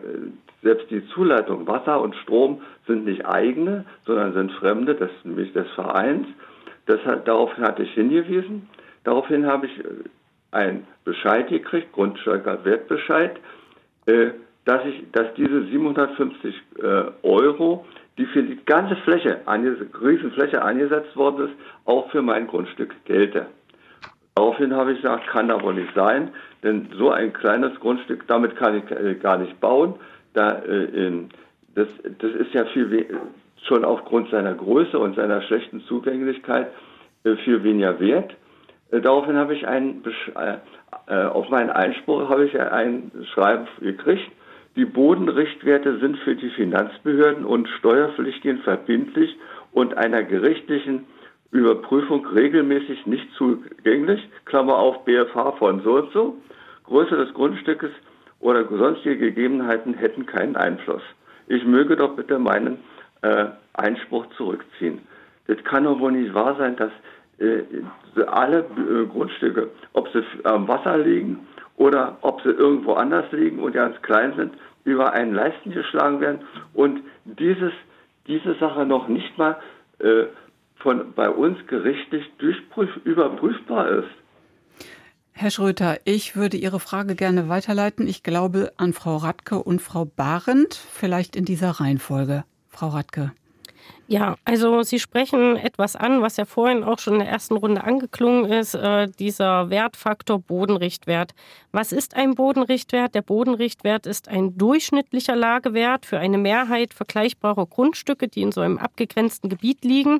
selbst die Zuleitung Wasser und Strom sind nicht eigene, sondern sind fremde, das ist nämlich des Vereins. Das hat, daraufhin hatte ich hingewiesen. Daraufhin habe ich äh, einen Bescheid gekriegt, Grundsteuerwertbescheid, äh, dass ich, dass diese 750 äh, Euro, die für die ganze Fläche, Riesenfläche angesetzt worden ist, auch für mein Grundstück gelte. Daraufhin habe ich gesagt, kann aber nicht sein, denn so ein kleines Grundstück, damit kann ich äh, gar nicht bauen. Da, äh, das, das ist ja viel schon aufgrund seiner Größe und seiner schlechten Zugänglichkeit äh, viel weniger wert. Äh, daraufhin habe ich ein, äh, äh, auf meinen Einspruch habe ich ein Schreiben gekriegt. Die Bodenrichtwerte sind für die Finanzbehörden und Steuerpflichtigen verbindlich und einer gerichtlichen Überprüfung regelmäßig nicht zugänglich. Klammer auf BFH von so und so. Größe des Grundstückes oder sonstige Gegebenheiten hätten keinen Einfluss. Ich möge doch bitte meinen äh, Einspruch zurückziehen. Das kann doch wohl nicht wahr sein, dass äh, alle äh, Grundstücke, ob sie am Wasser liegen oder ob sie irgendwo anders liegen und ganz klein sind, über einen Leisten geschlagen werden und dieses, diese Sache noch nicht mal äh, von bei uns gerichtlich überprüfbar ist. Herr Schröter, ich würde Ihre Frage gerne weiterleiten. Ich glaube an Frau Radke und Frau Barend, vielleicht in dieser Reihenfolge. Frau Radke. Ja, also Sie sprechen etwas an, was ja vorhin auch schon in der ersten Runde angeklungen ist, äh, dieser Wertfaktor Bodenrichtwert. Was ist ein Bodenrichtwert? Der Bodenrichtwert ist ein durchschnittlicher Lagewert für eine Mehrheit vergleichbarer Grundstücke, die in so einem abgegrenzten Gebiet liegen.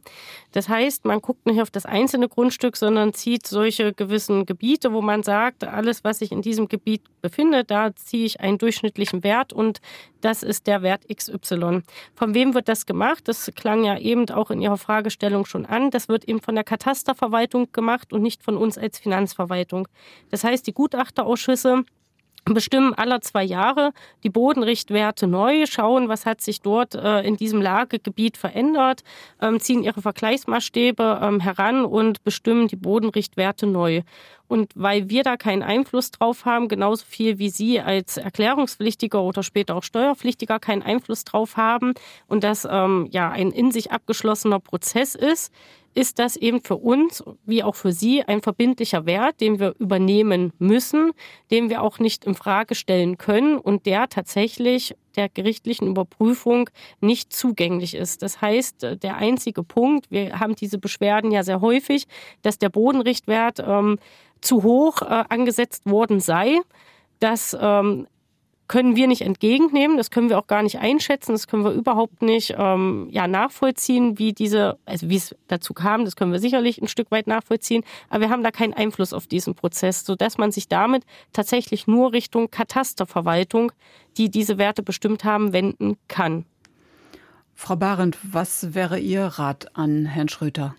Das heißt, man guckt nicht auf das einzelne Grundstück, sondern zieht solche gewissen Gebiete, wo man sagt, alles, was sich in diesem Gebiet befindet, da ziehe ich einen durchschnittlichen Wert und das ist der Wert XY. Von wem wird das gemacht? Das klang ja eben auch in Ihrer Fragestellung schon an. Das wird eben von der Katasterverwaltung gemacht und nicht von uns als Finanzverwaltung. Das heißt, die Gutachterausschüsse bestimmen aller zwei Jahre die Bodenrichtwerte neu, schauen, was hat sich dort äh, in diesem Lagegebiet verändert, ähm, ziehen ihre Vergleichsmaßstäbe ähm, heran und bestimmen die Bodenrichtwerte neu. Und weil wir da keinen Einfluss drauf haben, genauso viel wie Sie als Erklärungspflichtiger oder später auch Steuerpflichtiger keinen Einfluss drauf haben und das ähm, ja ein in sich abgeschlossener Prozess ist, ist das eben für uns wie auch für Sie ein verbindlicher Wert, den wir übernehmen müssen, den wir auch nicht in Frage stellen können und der tatsächlich der gerichtlichen Überprüfung nicht zugänglich ist. Das heißt, der einzige Punkt, wir haben diese Beschwerden ja sehr häufig, dass der Bodenrichtwert ähm, zu hoch äh, angesetzt worden sei. dass ähm, können wir nicht entgegennehmen, das können wir auch gar nicht einschätzen, das können wir überhaupt nicht ähm, ja, nachvollziehen, wie diese, also wie es dazu kam, das können wir sicherlich ein Stück weit nachvollziehen, aber wir haben da keinen Einfluss auf diesen Prozess, sodass man sich damit tatsächlich nur Richtung Katasterverwaltung, die diese Werte bestimmt haben, wenden kann. Frau Barend, was wäre Ihr Rat an Herrn Schröter?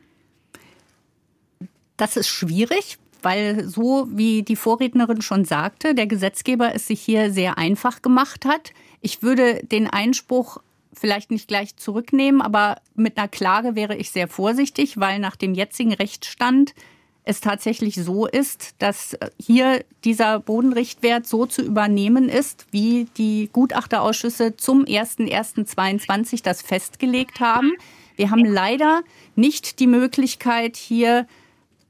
Das ist schwierig, weil so wie die Vorrednerin schon sagte, der Gesetzgeber es sich hier sehr einfach gemacht hat. Ich würde den Einspruch vielleicht nicht gleich zurücknehmen, aber mit einer Klage wäre ich sehr vorsichtig, weil nach dem jetzigen Rechtsstand es tatsächlich so ist, dass hier dieser Bodenrichtwert so zu übernehmen ist, wie die Gutachterausschüsse zum 01.01.22 das festgelegt haben. Wir haben leider nicht die Möglichkeit, hier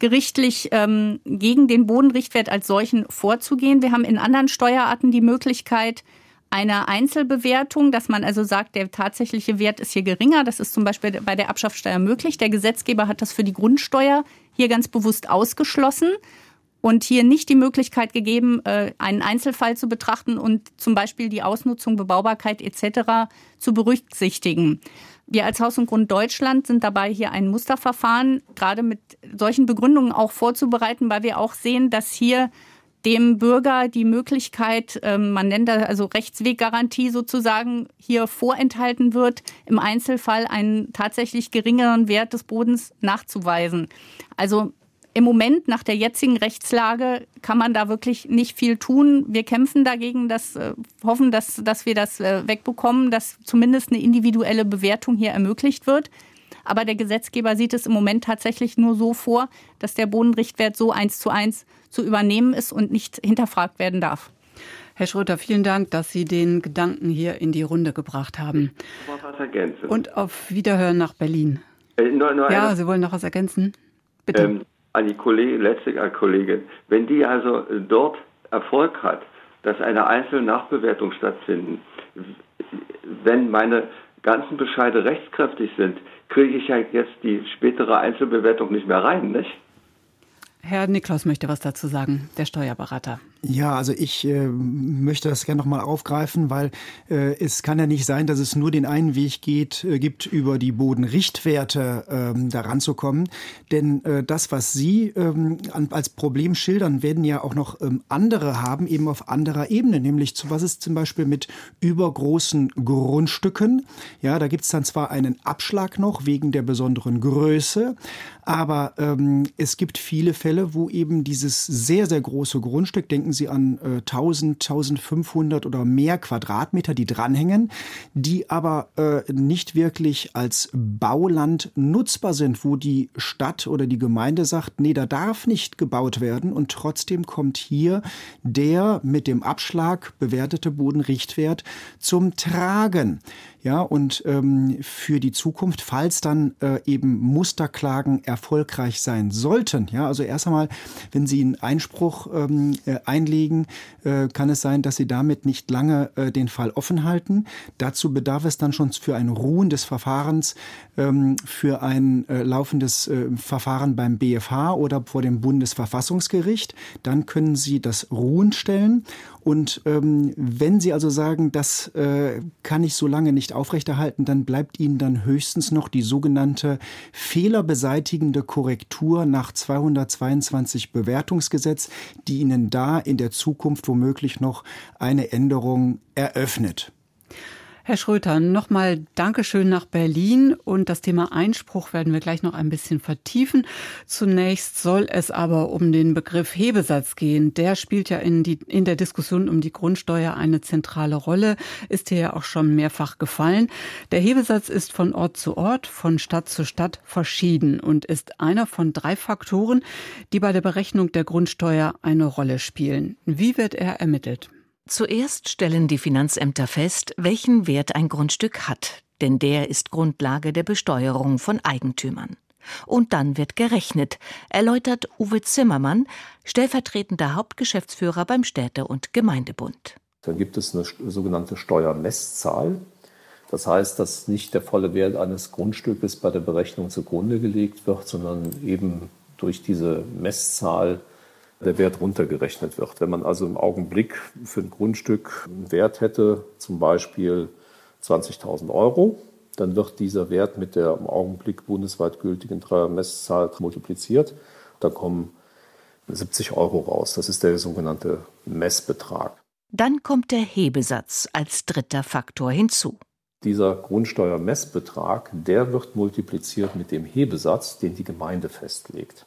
gerichtlich ähm, gegen den Bodenrichtwert als solchen vorzugehen. Wir haben in anderen Steuerarten die Möglichkeit einer Einzelbewertung, dass man also sagt, der tatsächliche Wert ist hier geringer. Das ist zum Beispiel bei der Abschaffsteuer möglich. Der Gesetzgeber hat das für die Grundsteuer hier ganz bewusst ausgeschlossen und hier nicht die Möglichkeit gegeben, äh, einen Einzelfall zu betrachten und zum Beispiel die Ausnutzung, Bebaubarkeit etc. zu berücksichtigen. Wir als Haus und Grund Deutschland sind dabei, hier ein Musterverfahren gerade mit solchen Begründungen auch vorzubereiten, weil wir auch sehen, dass hier dem Bürger die Möglichkeit, ähm, man nennt das also Rechtsweggarantie sozusagen, hier vorenthalten wird, im Einzelfall einen tatsächlich geringeren Wert des Bodens nachzuweisen. Also im Moment nach der jetzigen Rechtslage kann man da wirklich nicht viel tun. Wir kämpfen dagegen, dass, äh, hoffen, dass, dass wir das äh, wegbekommen, dass zumindest eine individuelle Bewertung hier ermöglicht wird. Aber der Gesetzgeber sieht es im Moment tatsächlich nur so vor, dass der Bodenrichtwert so eins zu eins zu übernehmen ist und nicht hinterfragt werden darf. Herr Schröter, vielen Dank, dass Sie den Gedanken hier in die Runde gebracht haben. Ich noch was ergänzen. Und auf Wiederhören nach Berlin. Äh, nur, nur ja, eine, Sie wollen noch was ergänzen? Bitte. ähm, an die Kollegin, letzte Kollegin. Wenn die also äh, dort Erfolg hat, dass eine einzelne Nachbewertung stattfinden, wenn meine ganzen Bescheide rechtskräftig sind, kriege ich ja jetzt die spätere Einzelbewertung nicht mehr rein, nicht? Herr Niklaus möchte was dazu sagen, der Steuerberater. Ja, also ich äh, möchte das gerne nochmal aufgreifen, weil äh, es kann ja nicht sein, dass es nur den einen Weg geht, äh, gibt, über die Bodenrichtwerte ähm, daran zu kommen. Denn äh, das, was Sie ähm, an, als Problem schildern, werden ja auch noch ähm, andere haben, eben auf anderer Ebene. Nämlich, zu was ist zum Beispiel mit übergroßen Grundstücken? Ja, da gibt es dann zwar einen Abschlag noch wegen der besonderen Größe, aber ähm, es gibt viele Fälle, wo eben dieses sehr, sehr große Grundstück, denken Sie an äh, 1000, 1500 oder mehr Quadratmeter, die dranhängen, die aber äh, nicht wirklich als Bauland nutzbar sind, wo die Stadt oder die Gemeinde sagt, nee, da darf nicht gebaut werden und trotzdem kommt hier der mit dem Abschlag bewertete Bodenrichtwert zum Tragen. Ja, und ähm, für die Zukunft, falls dann äh, eben Musterklagen erfolgreich sein sollten, ja, also erst einmal, wenn Sie einen Einspruch ähm, äh, einlegen, äh, kann es sein, dass Sie damit nicht lange äh, den Fall offen halten. Dazu bedarf es dann schon für ein Ruhen des Verfahrens, ähm, für ein äh, laufendes äh, Verfahren beim BFH oder vor dem Bundesverfassungsgericht. Dann können Sie das Ruhen stellen. Und ähm, wenn Sie also sagen, das äh, kann ich so lange nicht aufrechterhalten, dann bleibt Ihnen dann höchstens noch die sogenannte fehlerbeseitigende Korrektur nach 222 Bewertungsgesetz, die Ihnen da in der Zukunft womöglich noch eine Änderung eröffnet. Herr Schröter, nochmal Dankeschön nach Berlin und das Thema Einspruch werden wir gleich noch ein bisschen vertiefen. Zunächst soll es aber um den Begriff Hebesatz gehen. Der spielt ja in, die, in der Diskussion um die Grundsteuer eine zentrale Rolle, ist hier ja auch schon mehrfach gefallen. Der Hebesatz ist von Ort zu Ort, von Stadt zu Stadt verschieden und ist einer von drei Faktoren, die bei der Berechnung der Grundsteuer eine Rolle spielen. Wie wird er ermittelt? Zuerst stellen die Finanzämter fest, welchen Wert ein Grundstück hat, denn der ist Grundlage der Besteuerung von Eigentümern. Und dann wird gerechnet, erläutert Uwe Zimmermann, stellvertretender Hauptgeschäftsführer beim Städte- und Gemeindebund. Dann gibt es eine sogenannte Steuermesszahl. Das heißt, dass nicht der volle Wert eines Grundstückes bei der Berechnung zugrunde gelegt wird, sondern eben durch diese Messzahl der Wert runtergerechnet wird. Wenn man also im Augenblick für ein Grundstück einen Wert hätte, zum Beispiel 20.000 Euro, dann wird dieser Wert mit der im Augenblick bundesweit gültigen Dreier-Messzahl multipliziert. Da kommen 70 Euro raus. Das ist der sogenannte Messbetrag. Dann kommt der Hebesatz als dritter Faktor hinzu. Dieser Grundsteuermessbetrag, der wird multipliziert mit dem Hebesatz, den die Gemeinde festlegt.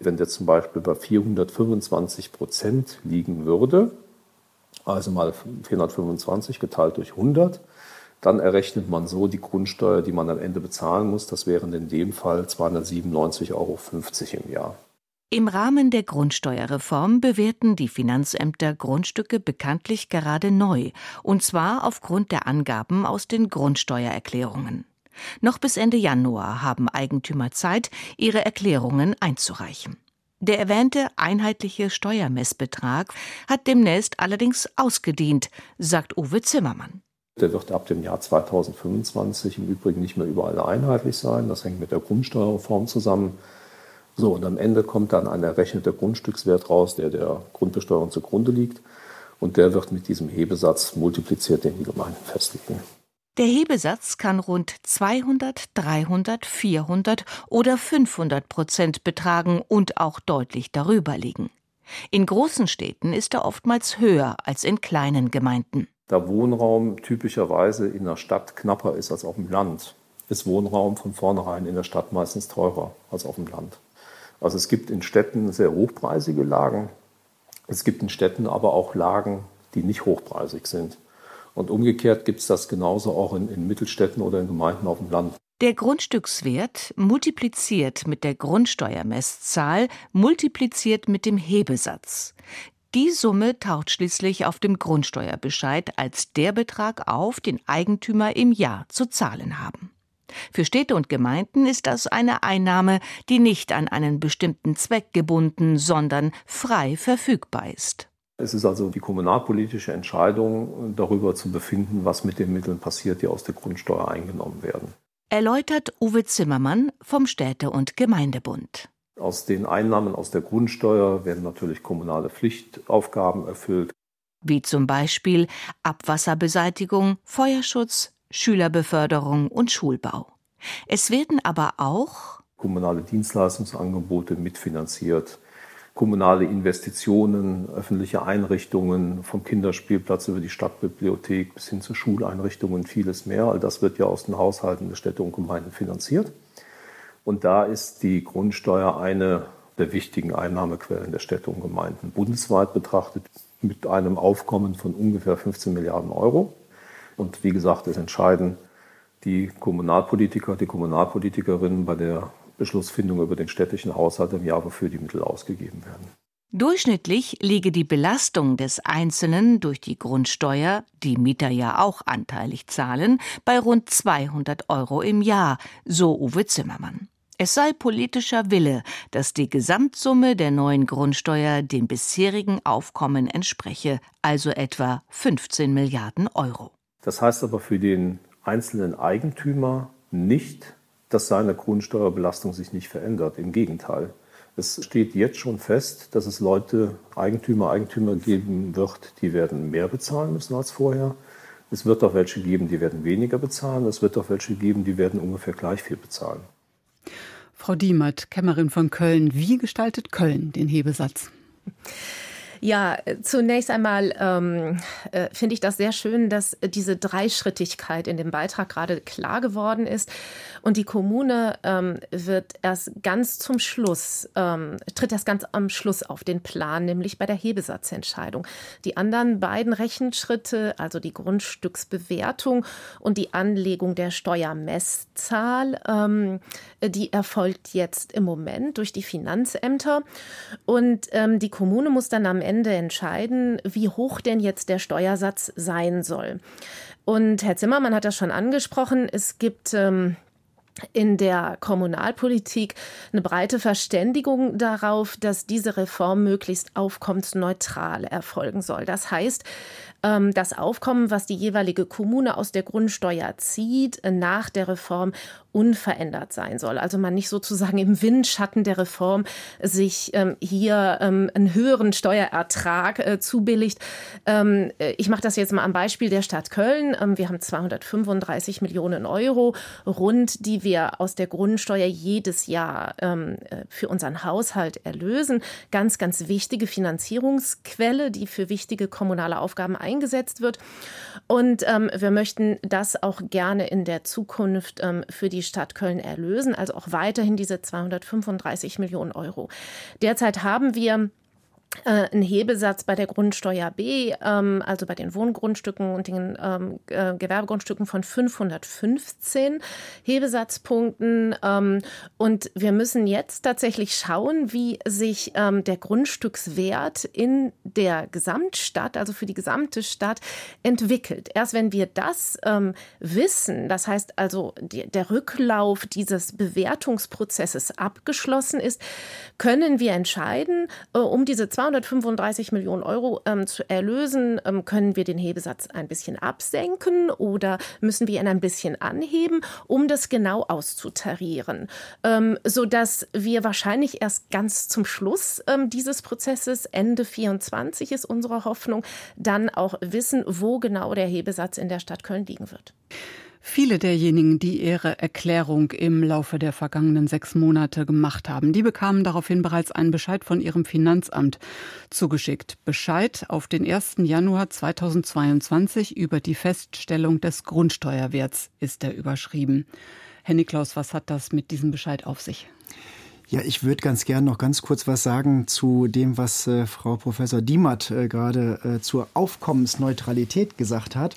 Wenn der zum Beispiel bei 425 Prozent liegen würde, also mal 425 geteilt durch 100, dann errechnet man so die Grundsteuer, die man am Ende bezahlen muss. Das wären in dem Fall 297,50 Euro im Jahr. Im Rahmen der Grundsteuerreform bewerten die Finanzämter Grundstücke bekanntlich gerade neu, und zwar aufgrund der Angaben aus den Grundsteuererklärungen. Noch bis Ende Januar haben Eigentümer Zeit, ihre Erklärungen einzureichen. Der erwähnte einheitliche Steuermessbetrag hat demnächst allerdings ausgedient, sagt Uwe Zimmermann. Der wird ab dem Jahr 2025 im Übrigen nicht mehr überall einheitlich sein. Das hängt mit der Grundsteuerreform zusammen. So, und am Ende kommt dann ein errechneter Grundstückswert raus, der der Grundbesteuerung zugrunde liegt. Und der wird mit diesem Hebesatz multipliziert, den die Gemeinden festlegen. Der Hebesatz kann rund 200, 300, 400 oder 500 Prozent betragen und auch deutlich darüber liegen. In großen Städten ist er oftmals höher als in kleinen Gemeinden. Da Wohnraum typischerweise in der Stadt knapper ist als auf dem Land, ist Wohnraum von vornherein in der Stadt meistens teurer als auf dem Land. Also es gibt in Städten sehr hochpreisige Lagen. Es gibt in Städten aber auch Lagen, die nicht hochpreisig sind. Und umgekehrt gibt es das genauso auch in, in Mittelstädten oder in Gemeinden auf dem Land. Der Grundstückswert multipliziert mit der Grundsteuermesszahl multipliziert mit dem Hebesatz Die Summe taucht schließlich auf dem Grundsteuerbescheid als der Betrag auf, den Eigentümer im Jahr zu zahlen haben. Für Städte und Gemeinden ist das eine Einnahme, die nicht an einen bestimmten Zweck gebunden, sondern frei verfügbar ist. Es ist also die kommunalpolitische Entscheidung, darüber zu befinden, was mit den Mitteln passiert, die aus der Grundsteuer eingenommen werden. Erläutert Uwe Zimmermann vom Städte- und Gemeindebund. Aus den Einnahmen aus der Grundsteuer werden natürlich kommunale Pflichtaufgaben erfüllt. Wie zum Beispiel Abwasserbeseitigung, Feuerschutz, Schülerbeförderung und Schulbau. Es werden aber auch kommunale Dienstleistungsangebote mitfinanziert, kommunale Investitionen, öffentliche Einrichtungen, vom Kinderspielplatz über die Stadtbibliothek bis hin zu Schuleinrichtungen und vieles mehr. All das wird ja aus den Haushalten der Städte und Gemeinden finanziert. Und da ist die Grundsteuer eine der wichtigen Einnahmequellen der Städte und Gemeinden. Bundesweit betrachtet mit einem Aufkommen von ungefähr 15 Milliarden Euro. Und wie gesagt, es entscheiden die Kommunalpolitiker, die Kommunalpolitikerinnen bei der Beschlussfindung über den städtischen Haushalt im Jahr, wofür die Mittel ausgegeben werden. Durchschnittlich liege die Belastung des Einzelnen durch die Grundsteuer, die Mieter ja auch anteilig zahlen, bei rund 200 Euro im Jahr, so Uwe Zimmermann. Es sei politischer Wille, dass die Gesamtsumme der neuen Grundsteuer dem bisherigen Aufkommen entspreche, also etwa 15 Milliarden Euro. Das heißt aber für den einzelnen Eigentümer nicht, dass seine Grundsteuerbelastung sich nicht verändert. Im Gegenteil. Es steht jetzt schon fest, dass es Leute, Eigentümer, Eigentümer geben wird, die werden mehr bezahlen müssen als vorher. Es wird auch welche geben, die werden weniger bezahlen. Es wird auch welche geben, die werden ungefähr gleich viel bezahlen. Frau Diemert, Kämmerin von Köln, wie gestaltet Köln den Hebesatz? Ja, zunächst einmal ähm, äh, finde ich das sehr schön, dass diese Dreischrittigkeit in dem Beitrag gerade klar geworden ist. Und die Kommune ähm, wird erst ganz zum Schluss, ähm, tritt erst ganz am Schluss auf den Plan, nämlich bei der Hebesatzentscheidung. Die anderen beiden Rechenschritte, also die Grundstücksbewertung und die Anlegung der Steuermesszahl, ähm, die erfolgt jetzt im Moment durch die Finanzämter. Und ähm, die Kommune muss dann am Ende entscheiden, wie hoch denn jetzt der Steuersatz sein soll. Und Herr Zimmermann hat das schon angesprochen. Es gibt ähm, in der Kommunalpolitik eine breite Verständigung darauf, dass diese Reform möglichst aufkommensneutral erfolgen soll. Das heißt, ähm, das Aufkommen, was die jeweilige Kommune aus der Grundsteuer zieht, nach der Reform unverändert sein soll. Also man nicht sozusagen im Windschatten der Reform sich ähm, hier ähm, einen höheren Steuerertrag äh, zubilligt. Ähm, äh, ich mache das jetzt mal am Beispiel der Stadt Köln. Ähm, wir haben 235 Millionen Euro rund, die wir aus der Grundsteuer jedes Jahr ähm, äh, für unseren Haushalt erlösen. Ganz, ganz wichtige Finanzierungsquelle, die für wichtige kommunale Aufgaben eingesetzt wird. Und ähm, wir möchten das auch gerne in der Zukunft für die Stadt Köln erlösen, also auch weiterhin diese 235 Millionen Euro. Derzeit haben wir ein Hebesatz bei der Grundsteuer B, ähm, also bei den Wohngrundstücken und den ähm, äh, Gewerbegrundstücken von 515 Hebesatzpunkten. Ähm, und wir müssen jetzt tatsächlich schauen, wie sich ähm, der Grundstückswert in der Gesamtstadt, also für die gesamte Stadt, entwickelt. Erst wenn wir das ähm, wissen, das heißt also die, der Rücklauf dieses Bewertungsprozesses abgeschlossen ist, können wir entscheiden, äh, um diese 235 Millionen Euro ähm, zu erlösen, ähm, können wir den Hebesatz ein bisschen absenken oder müssen wir ihn ein bisschen anheben, um das genau auszutarieren, ähm, sodass wir wahrscheinlich erst ganz zum Schluss ähm, dieses Prozesses, Ende 24 ist unsere Hoffnung, dann auch wissen, wo genau der Hebesatz in der Stadt Köln liegen wird. Viele derjenigen, die ihre Erklärung im Laufe der vergangenen sechs Monate gemacht haben, die bekamen daraufhin bereits einen Bescheid von ihrem Finanzamt zugeschickt. Bescheid auf den 1. Januar 2022 über die Feststellung des Grundsteuerwerts ist er überschrieben. Herr Niklaus, was hat das mit diesem Bescheid auf sich? Ja, ich würde ganz gern noch ganz kurz was sagen zu dem, was äh, Frau Professor Diemert äh, gerade äh, zur Aufkommensneutralität gesagt hat.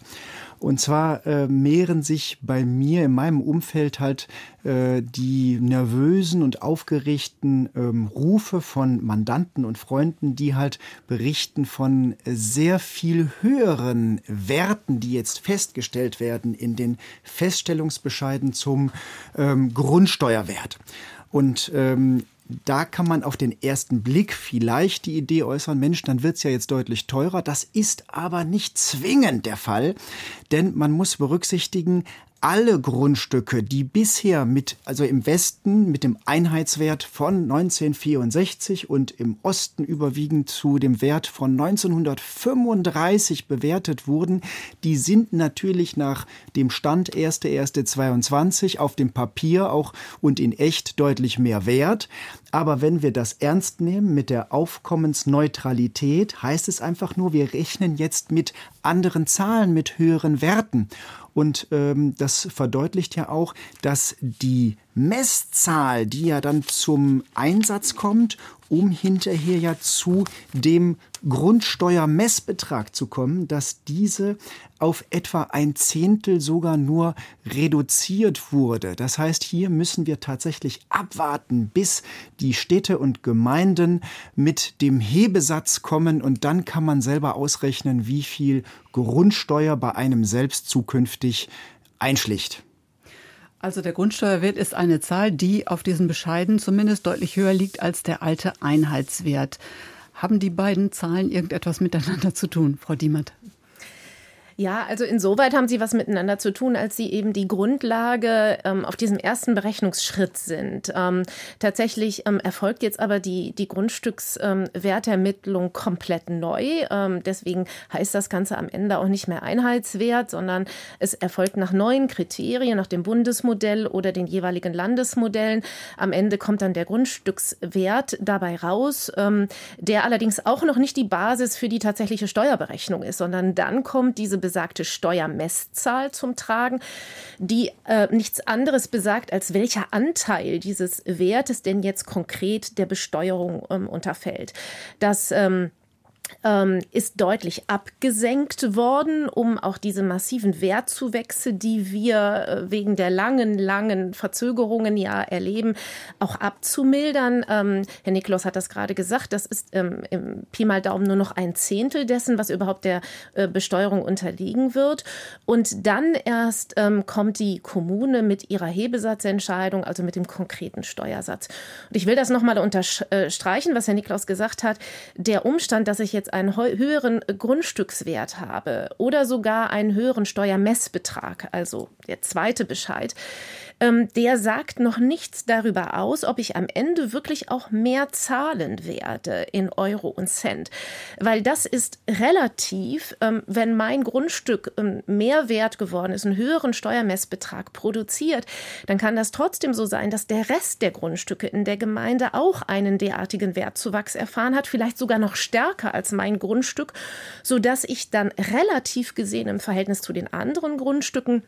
Und zwar äh, mehren sich bei mir in meinem Umfeld halt äh, die nervösen und aufgeregten ähm, Rufe von Mandanten und Freunden, die halt berichten von sehr viel höheren Werten, die jetzt festgestellt werden in den Feststellungsbescheiden zum ähm, Grundsteuerwert. Und ähm, da kann man auf den ersten Blick vielleicht die Idee äußern, Mensch, dann wird's ja jetzt deutlich teurer. Das ist aber nicht zwingend der Fall, denn man muss berücksichtigen, alle Grundstücke, die bisher mit, also im Westen mit dem Einheitswert von 1964 und im Osten überwiegend zu dem Wert von 1935 bewertet wurden, die sind natürlich nach dem Stand 1.1.22 auf dem Papier auch und in echt deutlich mehr wert. Aber wenn wir das ernst nehmen mit der Aufkommensneutralität, heißt es einfach nur, wir rechnen jetzt mit anderen Zahlen, mit höheren Werten. Und ähm, das verdeutlicht ja auch, dass die Messzahl, die ja dann zum Einsatz kommt, um hinterher ja zu dem Grundsteuermessbetrag zu kommen, dass diese auf etwa ein Zehntel sogar nur reduziert wurde. Das heißt, hier müssen wir tatsächlich abwarten, bis die Städte und Gemeinden mit dem Hebesatz kommen und dann kann man selber ausrechnen, wie viel Grundsteuer bei einem selbst zukünftig einschlicht. Also der Grundsteuerwert ist eine Zahl, die auf diesen Bescheiden zumindest deutlich höher liegt als der alte Einheitswert. Haben die beiden Zahlen irgendetwas miteinander zu tun, Frau Diemert? Ja, also insoweit haben sie was miteinander zu tun, als sie eben die Grundlage ähm, auf diesem ersten Berechnungsschritt sind. Ähm, tatsächlich ähm, erfolgt jetzt aber die, die Grundstückswertermittlung ähm, komplett neu. Ähm, deswegen heißt das Ganze am Ende auch nicht mehr Einheitswert, sondern es erfolgt nach neuen Kriterien, nach dem Bundesmodell oder den jeweiligen Landesmodellen. Am Ende kommt dann der Grundstückswert dabei raus, ähm, der allerdings auch noch nicht die Basis für die tatsächliche Steuerberechnung ist, sondern dann kommt diese besagte Steuermesszahl zum Tragen, die äh, nichts anderes besagt, als welcher Anteil dieses Wertes denn jetzt konkret der Besteuerung ähm, unterfällt. Das ähm, ähm, ist deutlich abgesenkt worden, um auch diese massiven Wertzuwächse, die wir äh, wegen der langen, langen Verzögerungen ja erleben, auch abzumildern. Ähm, Herr Niklos hat das gerade gesagt, das ist ähm, im Pi mal Daumen nur noch ein Zehntel dessen, was überhaupt der äh, Besteuerung unterliegen wird. Und dann erst ähm, kommt die Kommune mit ihrer Hebesatzentscheidung, also mit dem konkreten Steuersatz. Und ich will das nochmal unterstreichen, was Herr Niklos gesagt hat. Der Umstand, dass ich jetzt jetzt einen höheren Grundstückswert habe oder sogar einen höheren Steuermessbetrag, also der zweite Bescheid, ähm, der sagt noch nichts darüber aus, ob ich am Ende wirklich auch mehr zahlen werde in Euro und Cent. Weil das ist relativ, ähm, wenn mein Grundstück ähm, mehr wert geworden ist, einen höheren Steuermessbetrag produziert, dann kann das trotzdem so sein, dass der Rest der Grundstücke in der Gemeinde auch einen derartigen Wertzuwachs erfahren hat, vielleicht sogar noch stärker als mein Grundstück, sodass ich dann relativ gesehen im Verhältnis zu den anderen Grundstücken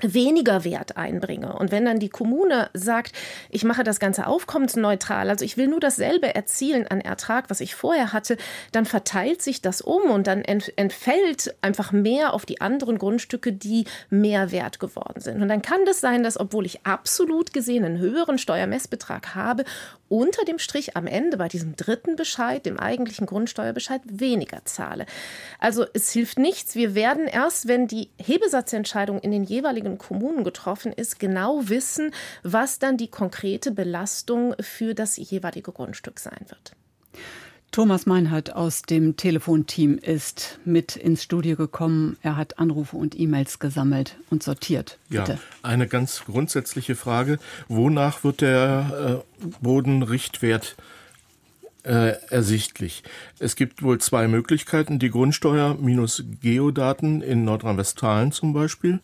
weniger Wert einbringe. Und wenn dann die Kommune sagt, ich mache das Ganze aufkommensneutral, also ich will nur dasselbe erzielen an Ertrag, was ich vorher hatte, dann verteilt sich das um und dann entfällt einfach mehr auf die anderen Grundstücke, die mehr wert geworden sind. Und dann kann das sein, dass obwohl ich absolut gesehen einen höheren Steuermessbetrag habe, unter dem Strich am Ende bei diesem dritten Bescheid, dem eigentlichen Grundsteuerbescheid, weniger zahle. Also es hilft nichts. Wir werden erst, wenn die Hebesatzentscheidung in den jeweiligen jeweiligen Kommunen getroffen ist, genau wissen, was dann die konkrete Belastung für das jeweilige Grundstück sein wird. Thomas Meinhardt aus dem Telefonteam ist mit ins Studio gekommen. Er hat Anrufe und E-Mails gesammelt und sortiert. Bitte. Ja, eine ganz grundsätzliche Frage. Wonach wird der äh, Bodenrichtwert äh, ersichtlich? Es gibt wohl zwei Möglichkeiten. Die Grundsteuer minus Geodaten in Nordrhein-Westfalen zum Beispiel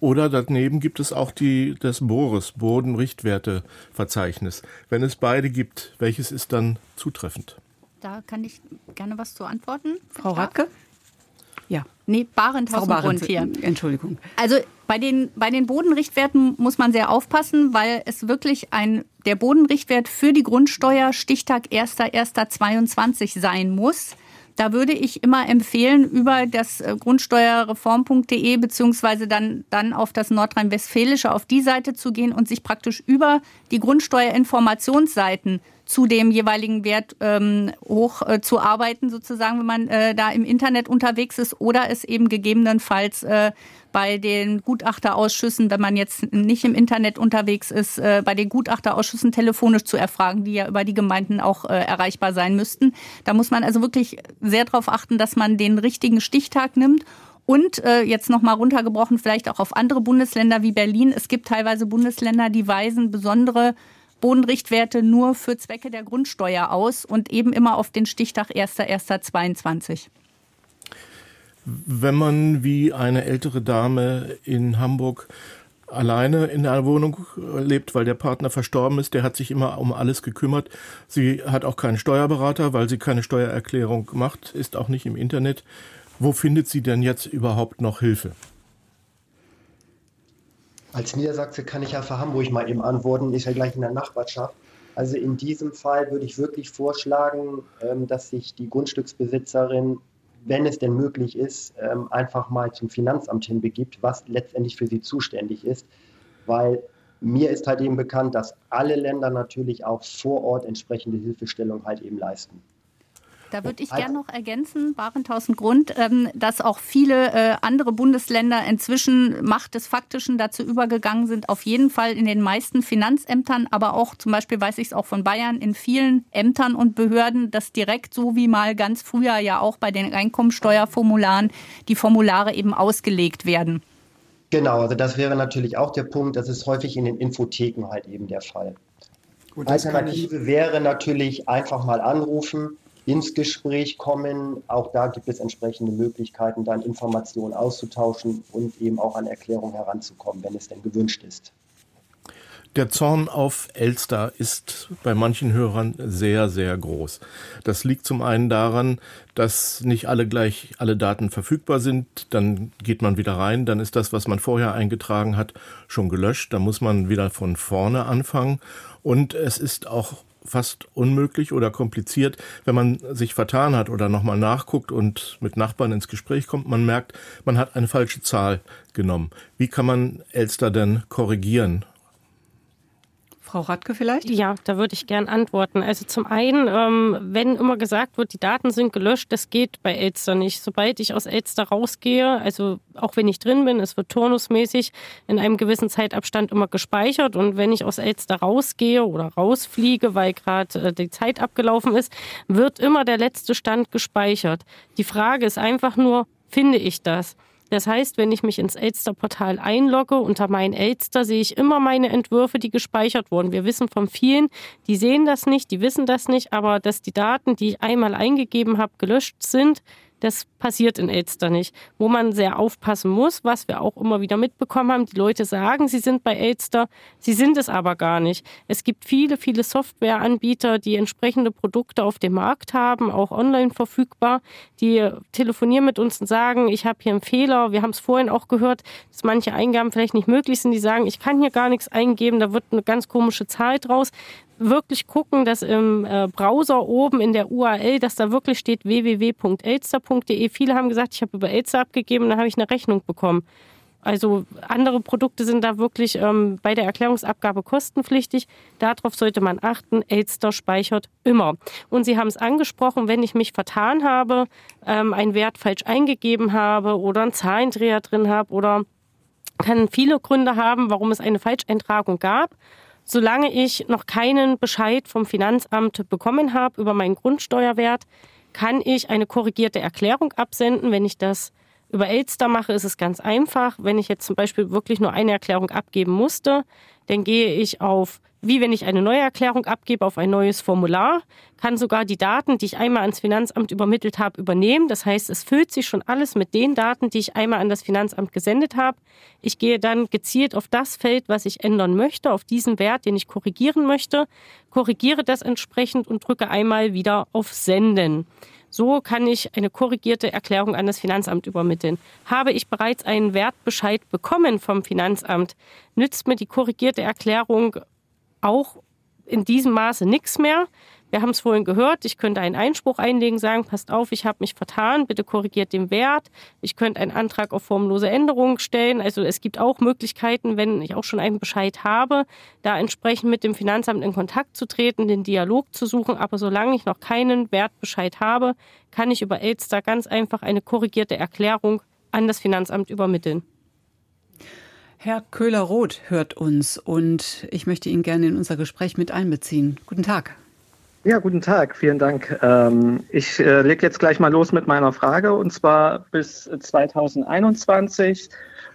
oder daneben gibt es auch die, das BORES, Bodenrichtwerteverzeichnis. Wenn es beide gibt, welches ist dann zutreffend? Da kann ich gerne was zu antworten. Frau Radke? Ja. Nee, Barenthausen hier. Entschuldigung. Also bei den, bei den Bodenrichtwerten muss man sehr aufpassen, weil es wirklich ein, der Bodenrichtwert für die Grundsteuer Stichtag 1.1.22 sein muss. Da würde ich immer empfehlen, über das äh, grundsteuerreform.de beziehungsweise dann, dann auf das Nordrhein-Westfälische auf die Seite zu gehen und sich praktisch über die Grundsteuerinformationsseiten zu dem jeweiligen Wert ähm, hoch äh, zu arbeiten, sozusagen, wenn man äh, da im Internet unterwegs ist oder es eben gegebenenfalls äh, bei den Gutachterausschüssen, wenn man jetzt nicht im Internet unterwegs ist, äh, bei den Gutachterausschüssen telefonisch zu erfragen, die ja über die Gemeinden auch äh, erreichbar sein müssten. Da muss man also wirklich sehr darauf achten, dass man den richtigen Stichtag nimmt und äh, jetzt nochmal runtergebrochen, vielleicht auch auf andere Bundesländer wie Berlin. Es gibt teilweise Bundesländer, die weisen besondere Bodenrichtwerte nur für Zwecke der Grundsteuer aus und eben immer auf den Stichtag 1.1.22. Wenn man wie eine ältere Dame in Hamburg alleine in einer Wohnung lebt, weil der Partner verstorben ist, der hat sich immer um alles gekümmert. Sie hat auch keinen Steuerberater, weil sie keine Steuererklärung macht, ist auch nicht im Internet. Wo findet sie denn jetzt überhaupt noch Hilfe? Als Niedersachse kann ich ja für Hamburg mal eben antworten, ist ja gleich in der Nachbarschaft. Also in diesem Fall würde ich wirklich vorschlagen, ähm, dass sich die Grundstücksbesitzerin, wenn es denn möglich ist, ähm, einfach mal zum Finanzamt hinbegibt, was letztendlich für sie zuständig ist. Weil mir ist halt eben bekannt, dass alle Länder natürlich auch vor Ort entsprechende Hilfestellung halt eben leisten. Da würde ich gerne noch ergänzen, Barentausen Grund, ähm, dass auch viele äh, andere Bundesländer inzwischen Macht des Faktischen dazu übergegangen sind, auf jeden Fall in den meisten Finanzämtern, aber auch zum Beispiel weiß ich es auch von Bayern, in vielen Ämtern und Behörden, dass direkt so wie mal ganz früher ja auch bei den Einkommensteuerformularen die Formulare eben ausgelegt werden. Genau, also das wäre natürlich auch der Punkt, das ist häufig in den Infotheken halt eben der Fall. Gut, Alternative wäre natürlich einfach mal anrufen, ins Gespräch kommen. Auch da gibt es entsprechende Möglichkeiten, dann Informationen auszutauschen und eben auch an Erklärungen heranzukommen, wenn es denn gewünscht ist. Der Zorn auf Elster ist bei manchen Hörern sehr, sehr groß. Das liegt zum einen daran, dass nicht alle gleich alle Daten verfügbar sind. Dann geht man wieder rein, dann ist das, was man vorher eingetragen hat, schon gelöscht. Da muss man wieder von vorne anfangen. Und es ist auch fast unmöglich oder kompliziert, wenn man sich vertan hat oder nochmal nachguckt und mit Nachbarn ins Gespräch kommt. Man merkt, man hat eine falsche Zahl genommen. Wie kann man Elster denn korrigieren? Frau Radke vielleicht? Ja, da würde ich gern antworten. Also zum einen, ähm, wenn immer gesagt wird, die Daten sind gelöscht, das geht bei Elster nicht. Sobald ich aus Elster rausgehe, also auch wenn ich drin bin, es wird turnusmäßig in einem gewissen Zeitabstand immer gespeichert und wenn ich aus Elster rausgehe oder rausfliege, weil gerade äh, die Zeit abgelaufen ist, wird immer der letzte Stand gespeichert. Die Frage ist einfach nur, finde ich das? Das heißt, wenn ich mich ins Elster-Portal einlogge, unter mein Elster sehe ich immer meine Entwürfe, die gespeichert wurden. Wir wissen von vielen, die sehen das nicht, die wissen das nicht, aber dass die Daten, die ich einmal eingegeben habe, gelöscht sind, das passiert in Elster nicht. Wo man sehr aufpassen muss, was wir auch immer wieder mitbekommen haben. Die Leute sagen, sie sind bei Elster, sie sind es aber gar nicht. Es gibt viele, viele Softwareanbieter, die entsprechende Produkte auf dem Markt haben, auch online verfügbar, die telefonieren mit uns und sagen, ich habe hier einen Fehler. Wir haben es vorhin auch gehört, dass manche Eingaben vielleicht nicht möglich sind. Die sagen, ich kann hier gar nichts eingeben, da wird eine ganz komische Zahl draus wirklich gucken, dass im äh, Browser oben in der URL, dass da wirklich steht www.elster.de. Viele haben gesagt, ich habe über Elster abgegeben, dann habe ich eine Rechnung bekommen. Also andere Produkte sind da wirklich ähm, bei der Erklärungsabgabe kostenpflichtig. Darauf sollte man achten. Elster speichert immer. Und Sie haben es angesprochen, wenn ich mich vertan habe, ähm, einen Wert falsch eingegeben habe oder einen Zahlendreher drin habe oder kann viele Gründe haben, warum es eine Falscheintragung gab. Solange ich noch keinen Bescheid vom Finanzamt bekommen habe über meinen Grundsteuerwert, kann ich eine korrigierte Erklärung absenden. Wenn ich das über Elster mache, ist es ganz einfach. Wenn ich jetzt zum Beispiel wirklich nur eine Erklärung abgeben musste, dann gehe ich auf wie wenn ich eine neue Erklärung abgebe auf ein neues Formular, kann sogar die Daten, die ich einmal ans Finanzamt übermittelt habe, übernehmen. Das heißt, es füllt sich schon alles mit den Daten, die ich einmal an das Finanzamt gesendet habe. Ich gehe dann gezielt auf das Feld, was ich ändern möchte, auf diesen Wert, den ich korrigieren möchte, korrigiere das entsprechend und drücke einmal wieder auf Senden. So kann ich eine korrigierte Erklärung an das Finanzamt übermitteln. Habe ich bereits einen Wertbescheid bekommen vom Finanzamt, nützt mir die korrigierte Erklärung auch in diesem Maße nichts mehr. Wir haben es vorhin gehört, ich könnte einen Einspruch einlegen, sagen, passt auf, ich habe mich vertan, bitte korrigiert den Wert. Ich könnte einen Antrag auf formlose Änderung stellen. Also es gibt auch Möglichkeiten, wenn ich auch schon einen Bescheid habe, da entsprechend mit dem Finanzamt in Kontakt zu treten, den Dialog zu suchen. Aber solange ich noch keinen Wertbescheid habe, kann ich über Elster ganz einfach eine korrigierte Erklärung an das Finanzamt übermitteln. Herr Köhler-Roth hört uns und ich möchte ihn gerne in unser Gespräch mit einbeziehen. Guten Tag. Ja, guten Tag, vielen Dank. Ähm, ich äh, lege jetzt gleich mal los mit meiner Frage und zwar bis 2021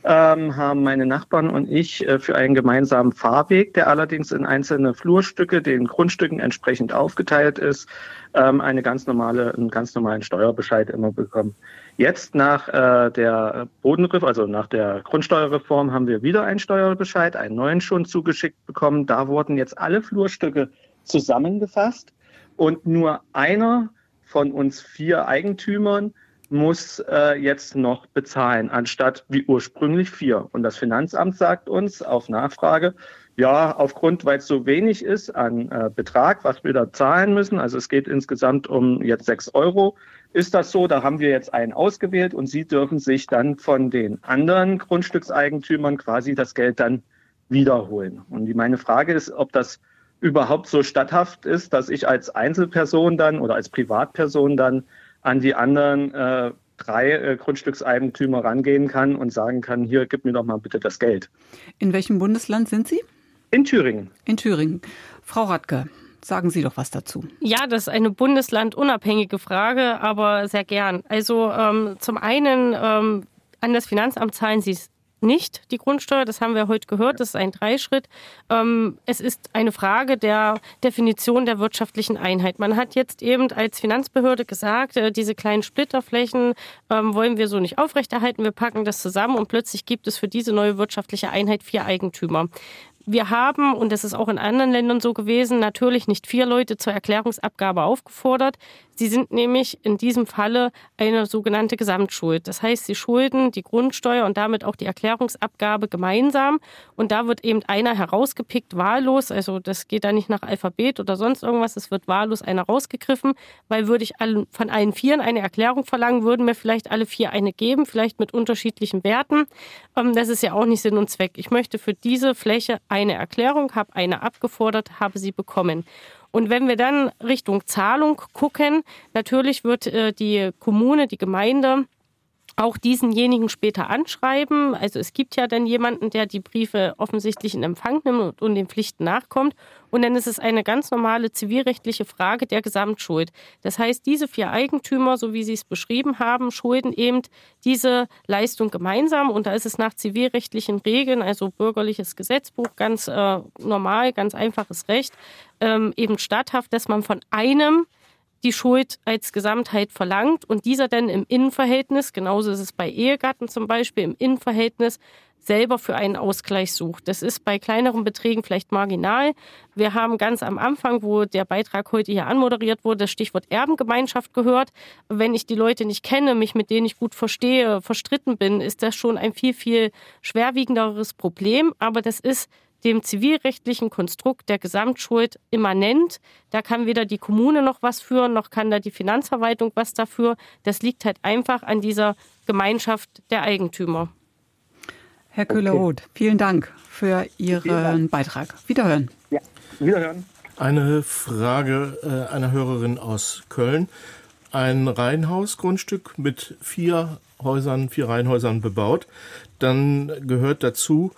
ähm, haben meine Nachbarn und ich äh, für einen gemeinsamen Fahrweg, der allerdings in einzelne Flurstücke den Grundstücken entsprechend aufgeteilt ist, ähm, eine ganz normale, einen ganz normalen Steuerbescheid immer bekommen. Jetzt nach äh, der Bodenreform, also nach der Grundsteuerreform, haben wir wieder einen Steuerbescheid, einen neuen schon zugeschickt bekommen. Da wurden jetzt alle Flurstücke zusammengefasst und nur einer von uns vier Eigentümern muss äh, jetzt noch bezahlen, anstatt wie ursprünglich vier. Und das Finanzamt sagt uns auf Nachfrage, ja, aufgrund, weil es so wenig ist an äh, Betrag, was wir da zahlen müssen, also es geht insgesamt um jetzt sechs Euro, ist das so, da haben wir jetzt einen ausgewählt und Sie dürfen sich dann von den anderen Grundstückseigentümern quasi das Geld dann wiederholen. Und meine Frage ist, ob das überhaupt so statthaft ist, dass ich als Einzelperson dann oder als Privatperson dann an die anderen äh, drei äh, Grundstückseigentümer rangehen kann und sagen kann, hier, gib mir doch mal bitte das Geld. In welchem Bundesland sind Sie? In Thüringen. In Thüringen. Frau Radke, sagen Sie doch was dazu. Ja, das ist eine bundeslandunabhängige Frage, aber sehr gern. Also ähm, zum einen ähm, an das Finanzamt zahlen Sie es nicht, die Grundsteuer. Das haben wir heute gehört. Das ist ein Dreischritt. Ähm, es ist eine Frage der Definition der wirtschaftlichen Einheit. Man hat jetzt eben als Finanzbehörde gesagt, äh, diese kleinen Splitterflächen ähm, wollen wir so nicht aufrechterhalten. Wir packen das zusammen und plötzlich gibt es für diese neue wirtschaftliche Einheit vier Eigentümer. Wir haben, und das ist auch in anderen Ländern so gewesen, natürlich nicht vier Leute zur Erklärungsabgabe aufgefordert. Sie sind nämlich in diesem Falle eine sogenannte Gesamtschuld. Das heißt, sie schulden die Grundsteuer und damit auch die Erklärungsabgabe gemeinsam. Und da wird eben einer herausgepickt, wahllos. Also das geht da nicht nach Alphabet oder sonst irgendwas. Es wird wahllos einer rausgegriffen, weil würde ich von allen Vieren eine Erklärung verlangen, würden mir vielleicht alle vier eine geben, vielleicht mit unterschiedlichen Werten. Ähm, das ist ja auch nicht Sinn und Zweck. Ich möchte für diese Fläche eine Erklärung, habe eine abgefordert, habe sie bekommen. Und wenn wir dann Richtung Zahlung gucken, natürlich wird äh, die Kommune, die Gemeinde auch diesenjenigen später anschreiben. Also es gibt ja dann jemanden, der die Briefe offensichtlich in Empfang nimmt und den Pflichten nachkommt. Und dann ist es eine ganz normale zivilrechtliche Frage der Gesamtschuld. Das heißt, diese vier Eigentümer, so wie Sie es beschrieben haben, schulden eben diese Leistung gemeinsam. Und da ist es nach zivilrechtlichen Regeln, also bürgerliches Gesetzbuch, ganz äh, normal, ganz einfaches Recht, ähm, eben statthaft, dass man von einem die Schuld als Gesamtheit verlangt und dieser dann im Innenverhältnis, genauso ist es bei Ehegatten zum Beispiel, im Innenverhältnis selber für einen Ausgleich sucht. Das ist bei kleineren Beträgen vielleicht marginal. Wir haben ganz am Anfang, wo der Beitrag heute hier anmoderiert wurde, das Stichwort Erbengemeinschaft gehört. Wenn ich die Leute nicht kenne, mich mit denen ich gut verstehe, verstritten bin, ist das schon ein viel, viel schwerwiegenderes Problem. Aber das ist dem zivilrechtlichen Konstrukt der Gesamtschuld immanent. Da kann weder die Kommune noch was führen, noch kann da die Finanzverwaltung was dafür. Das liegt halt einfach an dieser Gemeinschaft der Eigentümer. Herr Köhler-Roth, vielen Dank für Ihren Beitrag. Wiederhören. Ja, wiederhören. Eine Frage äh, einer Hörerin aus Köln. Ein Reihenhausgrundstück mit vier Häusern, vier Reihenhäusern bebaut. Dann gehört dazu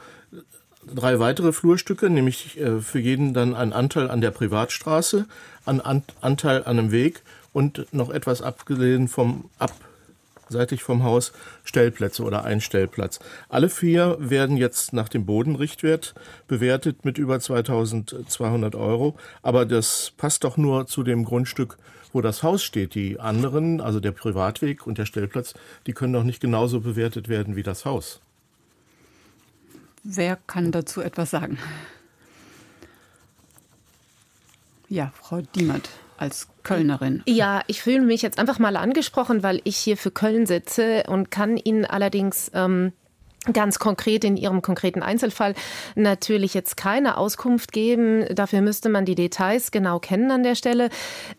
drei weitere Flurstücke, nämlich äh, für jeden dann ein Anteil an der Privatstraße, ein an Anteil an einem Weg und noch etwas abgesehen vom abseitig vom Haus Stellplätze oder ein Stellplatz. Alle vier werden jetzt nach dem Bodenrichtwert bewertet mit über 2200 Euro, aber das passt doch nur zu dem Grundstück, wo das Haus steht. Die anderen, also der Privatweg und der Stellplatz, die können doch nicht genauso bewertet werden wie das Haus. Wer kann dazu etwas sagen? Ja, Frau Diemert als Kölnerin. Ja, ich fühle mich jetzt einfach mal angesprochen, weil ich hier für Köln sitze und kann Ihnen allerdings ähm, ganz konkret in Ihrem konkreten Einzelfall natürlich jetzt keine Auskunft geben. Dafür müsste man die Details genau kennen an der Stelle.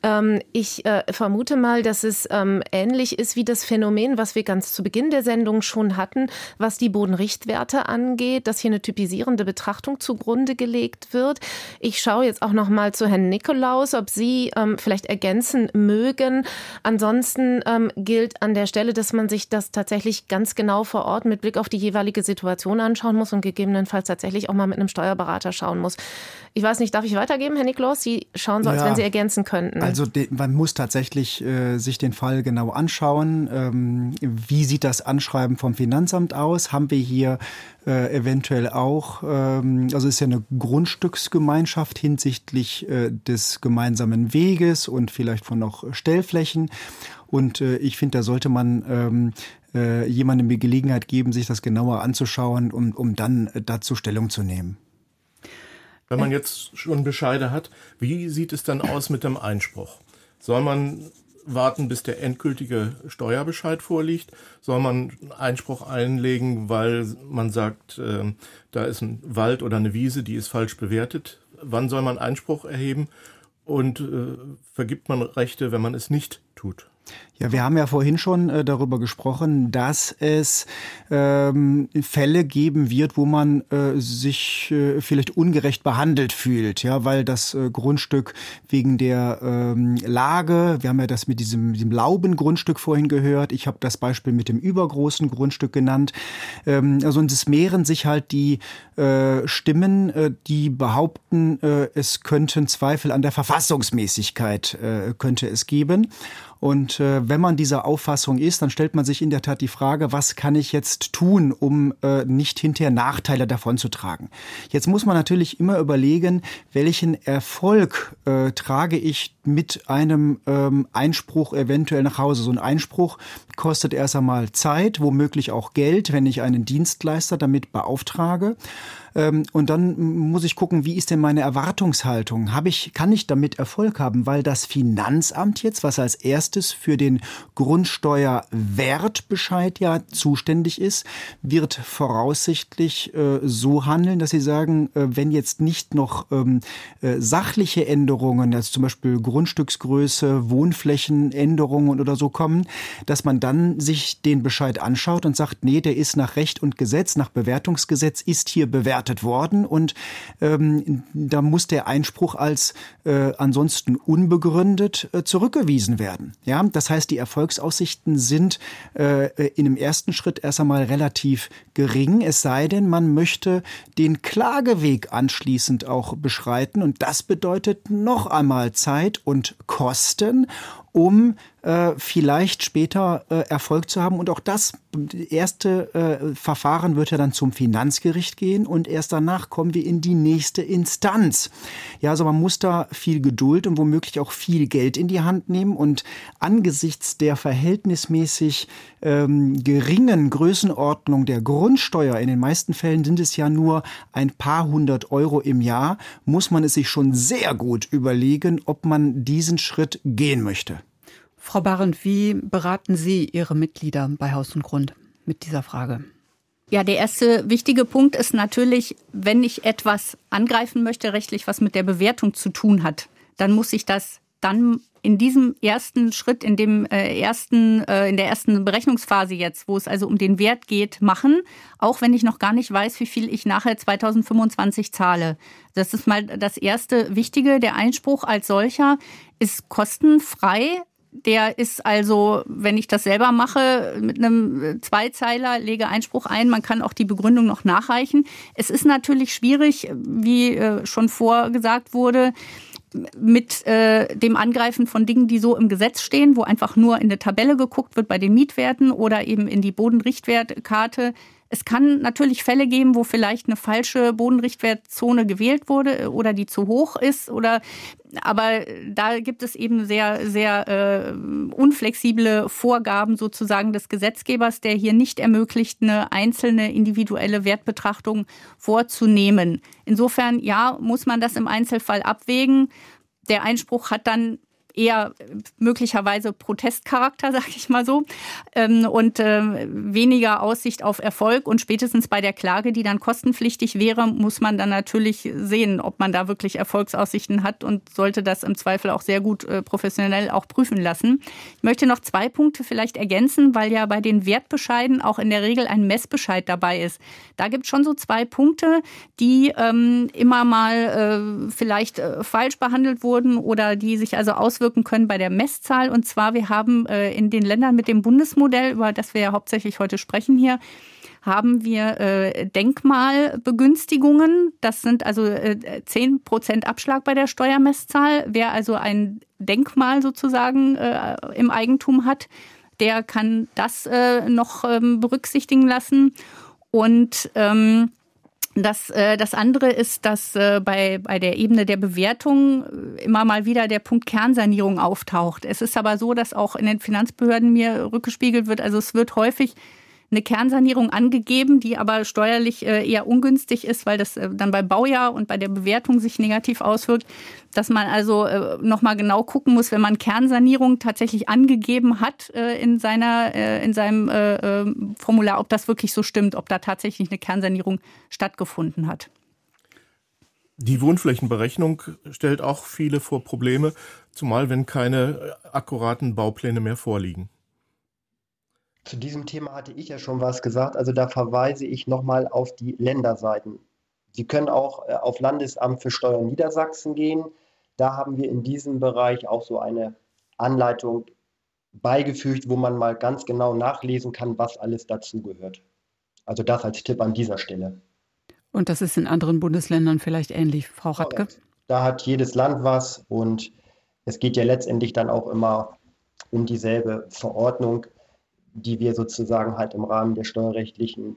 Ähm, ich äh, vermute mal, dass es ähm, ähnlich ist wie das Phänomen, was wir ganz zu Beginn der Sendung schon hatten, was die Bodenrichtwerte angeht, dass hier eine typisierende Betrachtung zugrunde gelegt wird. Ich schaue jetzt auch noch mal zu Herrn Nikolaus, ob Sie ähm, vielleicht ergänzen mögen. Ansonsten gilt an der Stelle, dass man sich das tatsächlich ganz genau vor Ort mit Blick auf die jeweilige Situation anschauen muss und gegebenenfalls tatsächlich auch mal mit einem Steuerberater schauen muss. Ich weiß nicht, darf ich weitergeben, Herr Niklos? Sie schauen so, als ja, wenn Sie ergänzen könnten. Also man muss tatsächlich äh, sich den Fall genau anschauen. Ähm, wie sieht das Anschreiben vom Finanzamt aus? Haben wir hier äh, eventuell auch, ähm, also ist ja eine Grundstücksgemeinschaft hinsichtlich äh, des gemeinsamen Weges und vielleicht von noch Stellflächen. Und äh, ich finde, da sollte man ähm, äh, jemandem die Gelegenheit geben, sich das genauer anzuschauen, um, um dann äh, dazu Stellung zu nehmen. Wenn man jetzt schon Bescheide hat, wie sieht es dann aus mit dem Einspruch? Soll man warten, bis der endgültige Steuerbescheid vorliegt? Soll man Einspruch einlegen, weil man sagt, äh, da ist ein Wald oder eine Wiese, die ist falsch bewertet? Wann soll man Einspruch erheben? Und äh, vergibt man Rechte, wenn man es nicht tut? Ja, wir haben ja vorhin schon äh, darüber gesprochen, dass es ähm, Fälle geben wird, wo man äh, sich äh, vielleicht ungerecht behandelt fühlt, ja, weil das äh, Grundstück wegen der ähm, Lage, wir haben ja das mit diesem, diesem Laubengrundstück vorhin gehört, ich habe das Beispiel mit dem übergroßen Grundstück genannt. Ähm, also und es mehren sich halt die äh, Stimmen, äh, die behaupten, äh, es könnten Zweifel an der Verfassungsmäßigkeit äh, könnte es geben. Und äh, wenn man dieser Auffassung ist, dann stellt man sich in der Tat die Frage, was kann ich jetzt tun, um äh, nicht hinterher Nachteile davon zu tragen. Jetzt muss man natürlich immer überlegen, welchen Erfolg äh, trage ich mit einem ähm, Einspruch eventuell nach Hause. So ein Einspruch kostet erst einmal Zeit, womöglich auch Geld, wenn ich einen Dienstleister damit beauftrage. Ähm, und dann muss ich gucken, wie ist denn meine Erwartungshaltung? Habe ich, kann ich damit Erfolg haben? Weil das Finanzamt jetzt, was als erstes für den Grundsteuerwertbescheid ja zuständig ist, wird voraussichtlich äh, so handeln, dass sie sagen, äh, wenn jetzt nicht noch ähm, äh, sachliche Änderungen, also zum Beispiel Grundstücksgröße, Wohnflächenänderungen oder so kommen, dass man dann sich den Bescheid anschaut und sagt, nee, der ist nach Recht und Gesetz, nach Bewertungsgesetz ist hier bewertet bewertet worden. Und ähm, da muss der Einspruch als äh, ansonsten unbegründet äh, zurückgewiesen werden. Ja, das heißt, die Erfolgsaussichten sind äh, in dem ersten Schritt erst einmal relativ gering, es sei denn, man möchte den Klageweg anschließend auch beschreiten. Und das bedeutet noch einmal Zeit und Kosten um äh, vielleicht später äh, Erfolg zu haben. Und auch das erste äh, Verfahren wird ja dann zum Finanzgericht gehen und erst danach kommen wir in die nächste Instanz. Ja, also man muss da viel Geduld und womöglich auch viel Geld in die Hand nehmen und angesichts der verhältnismäßig ähm, geringen Größenordnung der Grundsteuer, in den meisten Fällen sind es ja nur ein paar hundert Euro im Jahr, muss man es sich schon sehr gut überlegen, ob man diesen Schritt gehen möchte. Frau Barend, wie beraten Sie Ihre Mitglieder bei Haus und Grund mit dieser Frage? Ja, der erste wichtige Punkt ist natürlich, wenn ich etwas angreifen möchte, rechtlich, was mit der Bewertung zu tun hat, dann muss ich das dann in diesem ersten Schritt, in dem äh, ersten, äh, in der ersten Berechnungsphase jetzt, wo es also um den Wert geht, machen, auch wenn ich noch gar nicht weiß, wie viel ich nachher 2025 zahle. Das ist mal das erste Wichtige. Der Einspruch als solcher ist kostenfrei der ist also, wenn ich das selber mache, mit einem Zweizeiler, lege Einspruch ein, man kann auch die Begründung noch nachreichen. Es ist natürlich schwierig, wie äh, schon vorgesagt wurde, mit äh, dem Angreifen von Dingen, die so im Gesetz stehen, wo einfach nur in der Tabelle geguckt wird bei den Mietwerten oder eben in die Bodenrichtwertkarte es kann natürlich Fälle geben, wo vielleicht eine falsche Bodenrichtwertzone gewählt wurde oder die zu hoch ist oder aber da gibt es eben sehr, sehr äh, unflexible Vorgaben sozusagen des Gesetzgebers, der hier nicht ermöglicht, eine einzelne individuelle Wertbetrachtung vorzunehmen. Insofern, ja, muss man das im Einzelfall abwägen. Der Einspruch hat dann eher möglicherweise Protestcharakter, sag ich mal so, ähm, und äh, weniger Aussicht auf Erfolg. Und spätestens bei der Klage, die dann kostenpflichtig wäre, muss man dann natürlich sehen, ob man da wirklich Erfolgsaussichten hat und sollte das im Zweifel auch sehr gut äh, professionell auch prüfen lassen. Ich möchte noch zwei Punkte vielleicht ergänzen, weil ja bei den Wertbescheiden auch in der Regel ein Messbescheid dabei ist. Da gibt es schon so zwei Punkte, die ähm, immer mal äh, vielleicht äh, falsch behandelt wurden oder die sich also auswirken können bei der Messzahl. Und zwar, wir haben äh, in den Ländern mit dem Bundesmodell, über das wir ja hauptsächlich heute sprechen hier, haben wir äh, Denkmalbegünstigungen. Das sind also äh, 10 Prozent Abschlag bei der Steuermesszahl. Wer also ein Denkmal sozusagen äh, im Eigentum hat, der kann das äh, noch ähm, berücksichtigen lassen. Und ähm, das, äh, das andere ist, dass äh, bei, bei der Ebene der Bewertung äh, immer mal wieder der Punkt Kernsanierung auftaucht. Es ist aber so, dass auch in den Finanzbehörden mir rückgespiegelt wird. Also es wird häufig eine Kernsanierung angegeben, die aber steuerlich äh, eher ungünstig ist, weil das äh, dann beim Baujahr und bei der Bewertung sich negativ auswirkt, dass man also äh, nochmal genau gucken muss, wenn man Kernsanierung tatsächlich angegeben hat in, seiner, in seinem Formular, ob das wirklich so stimmt, ob da tatsächlich eine Kernsanierung stattgefunden hat. Die Wohnflächenberechnung stellt auch viele vor Probleme, zumal wenn keine akkuraten Baupläne mehr vorliegen. Zu diesem Thema hatte ich ja schon was gesagt. Also da verweise ich nochmal auf die Länderseiten. Sie können auch äh, auf Landesamt für Steuern Niedersachsen gehen. Da haben wir in diesem Bereich auch so eine Anleitung beigefügt, wo man mal ganz genau nachlesen kann, was alles dazugehört. Also das als Tipp an dieser Stelle. Und das ist in anderen Bundesländern vielleicht ähnlich, Frau Radke? Da hat jedes Land was und es geht ja letztendlich dann auch immer um dieselbe Verordnung die wir sozusagen halt im Rahmen der steuerrechtlichen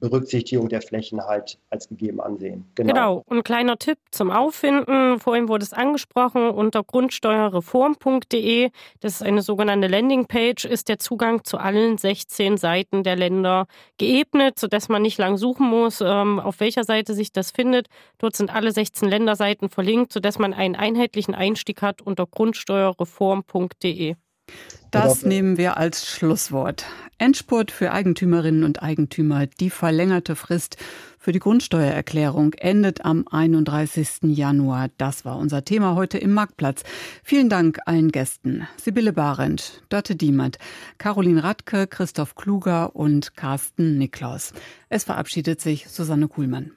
Berücksichtigung der Flächen halt als gegeben ansehen. Genau. genau. Und kleiner Tipp zum Auffinden. Vorhin wurde es angesprochen. Unter grundsteuerreform.de, das ist eine sogenannte Landingpage, ist der Zugang zu allen 16 Seiten der Länder geebnet, sodass man nicht lang suchen muss, ähm, auf welcher Seite sich das findet. Dort sind alle 16 Länderseiten verlinkt, sodass man einen einheitlichen Einstieg hat unter grundsteuerreform.de. Das nehmen wir als Schlusswort. Endspurt für Eigentümerinnen und Eigentümer. Die verlängerte Frist für die Grundsteuererklärung endet am 31. Januar. Das war unser Thema heute im Marktplatz. Vielen Dank allen Gästen. Sibylle Barend, Dörte Diemert, Caroline Radke, Christoph Kluger und Carsten Niklaus. Es verabschiedet sich Susanne Kuhlmann.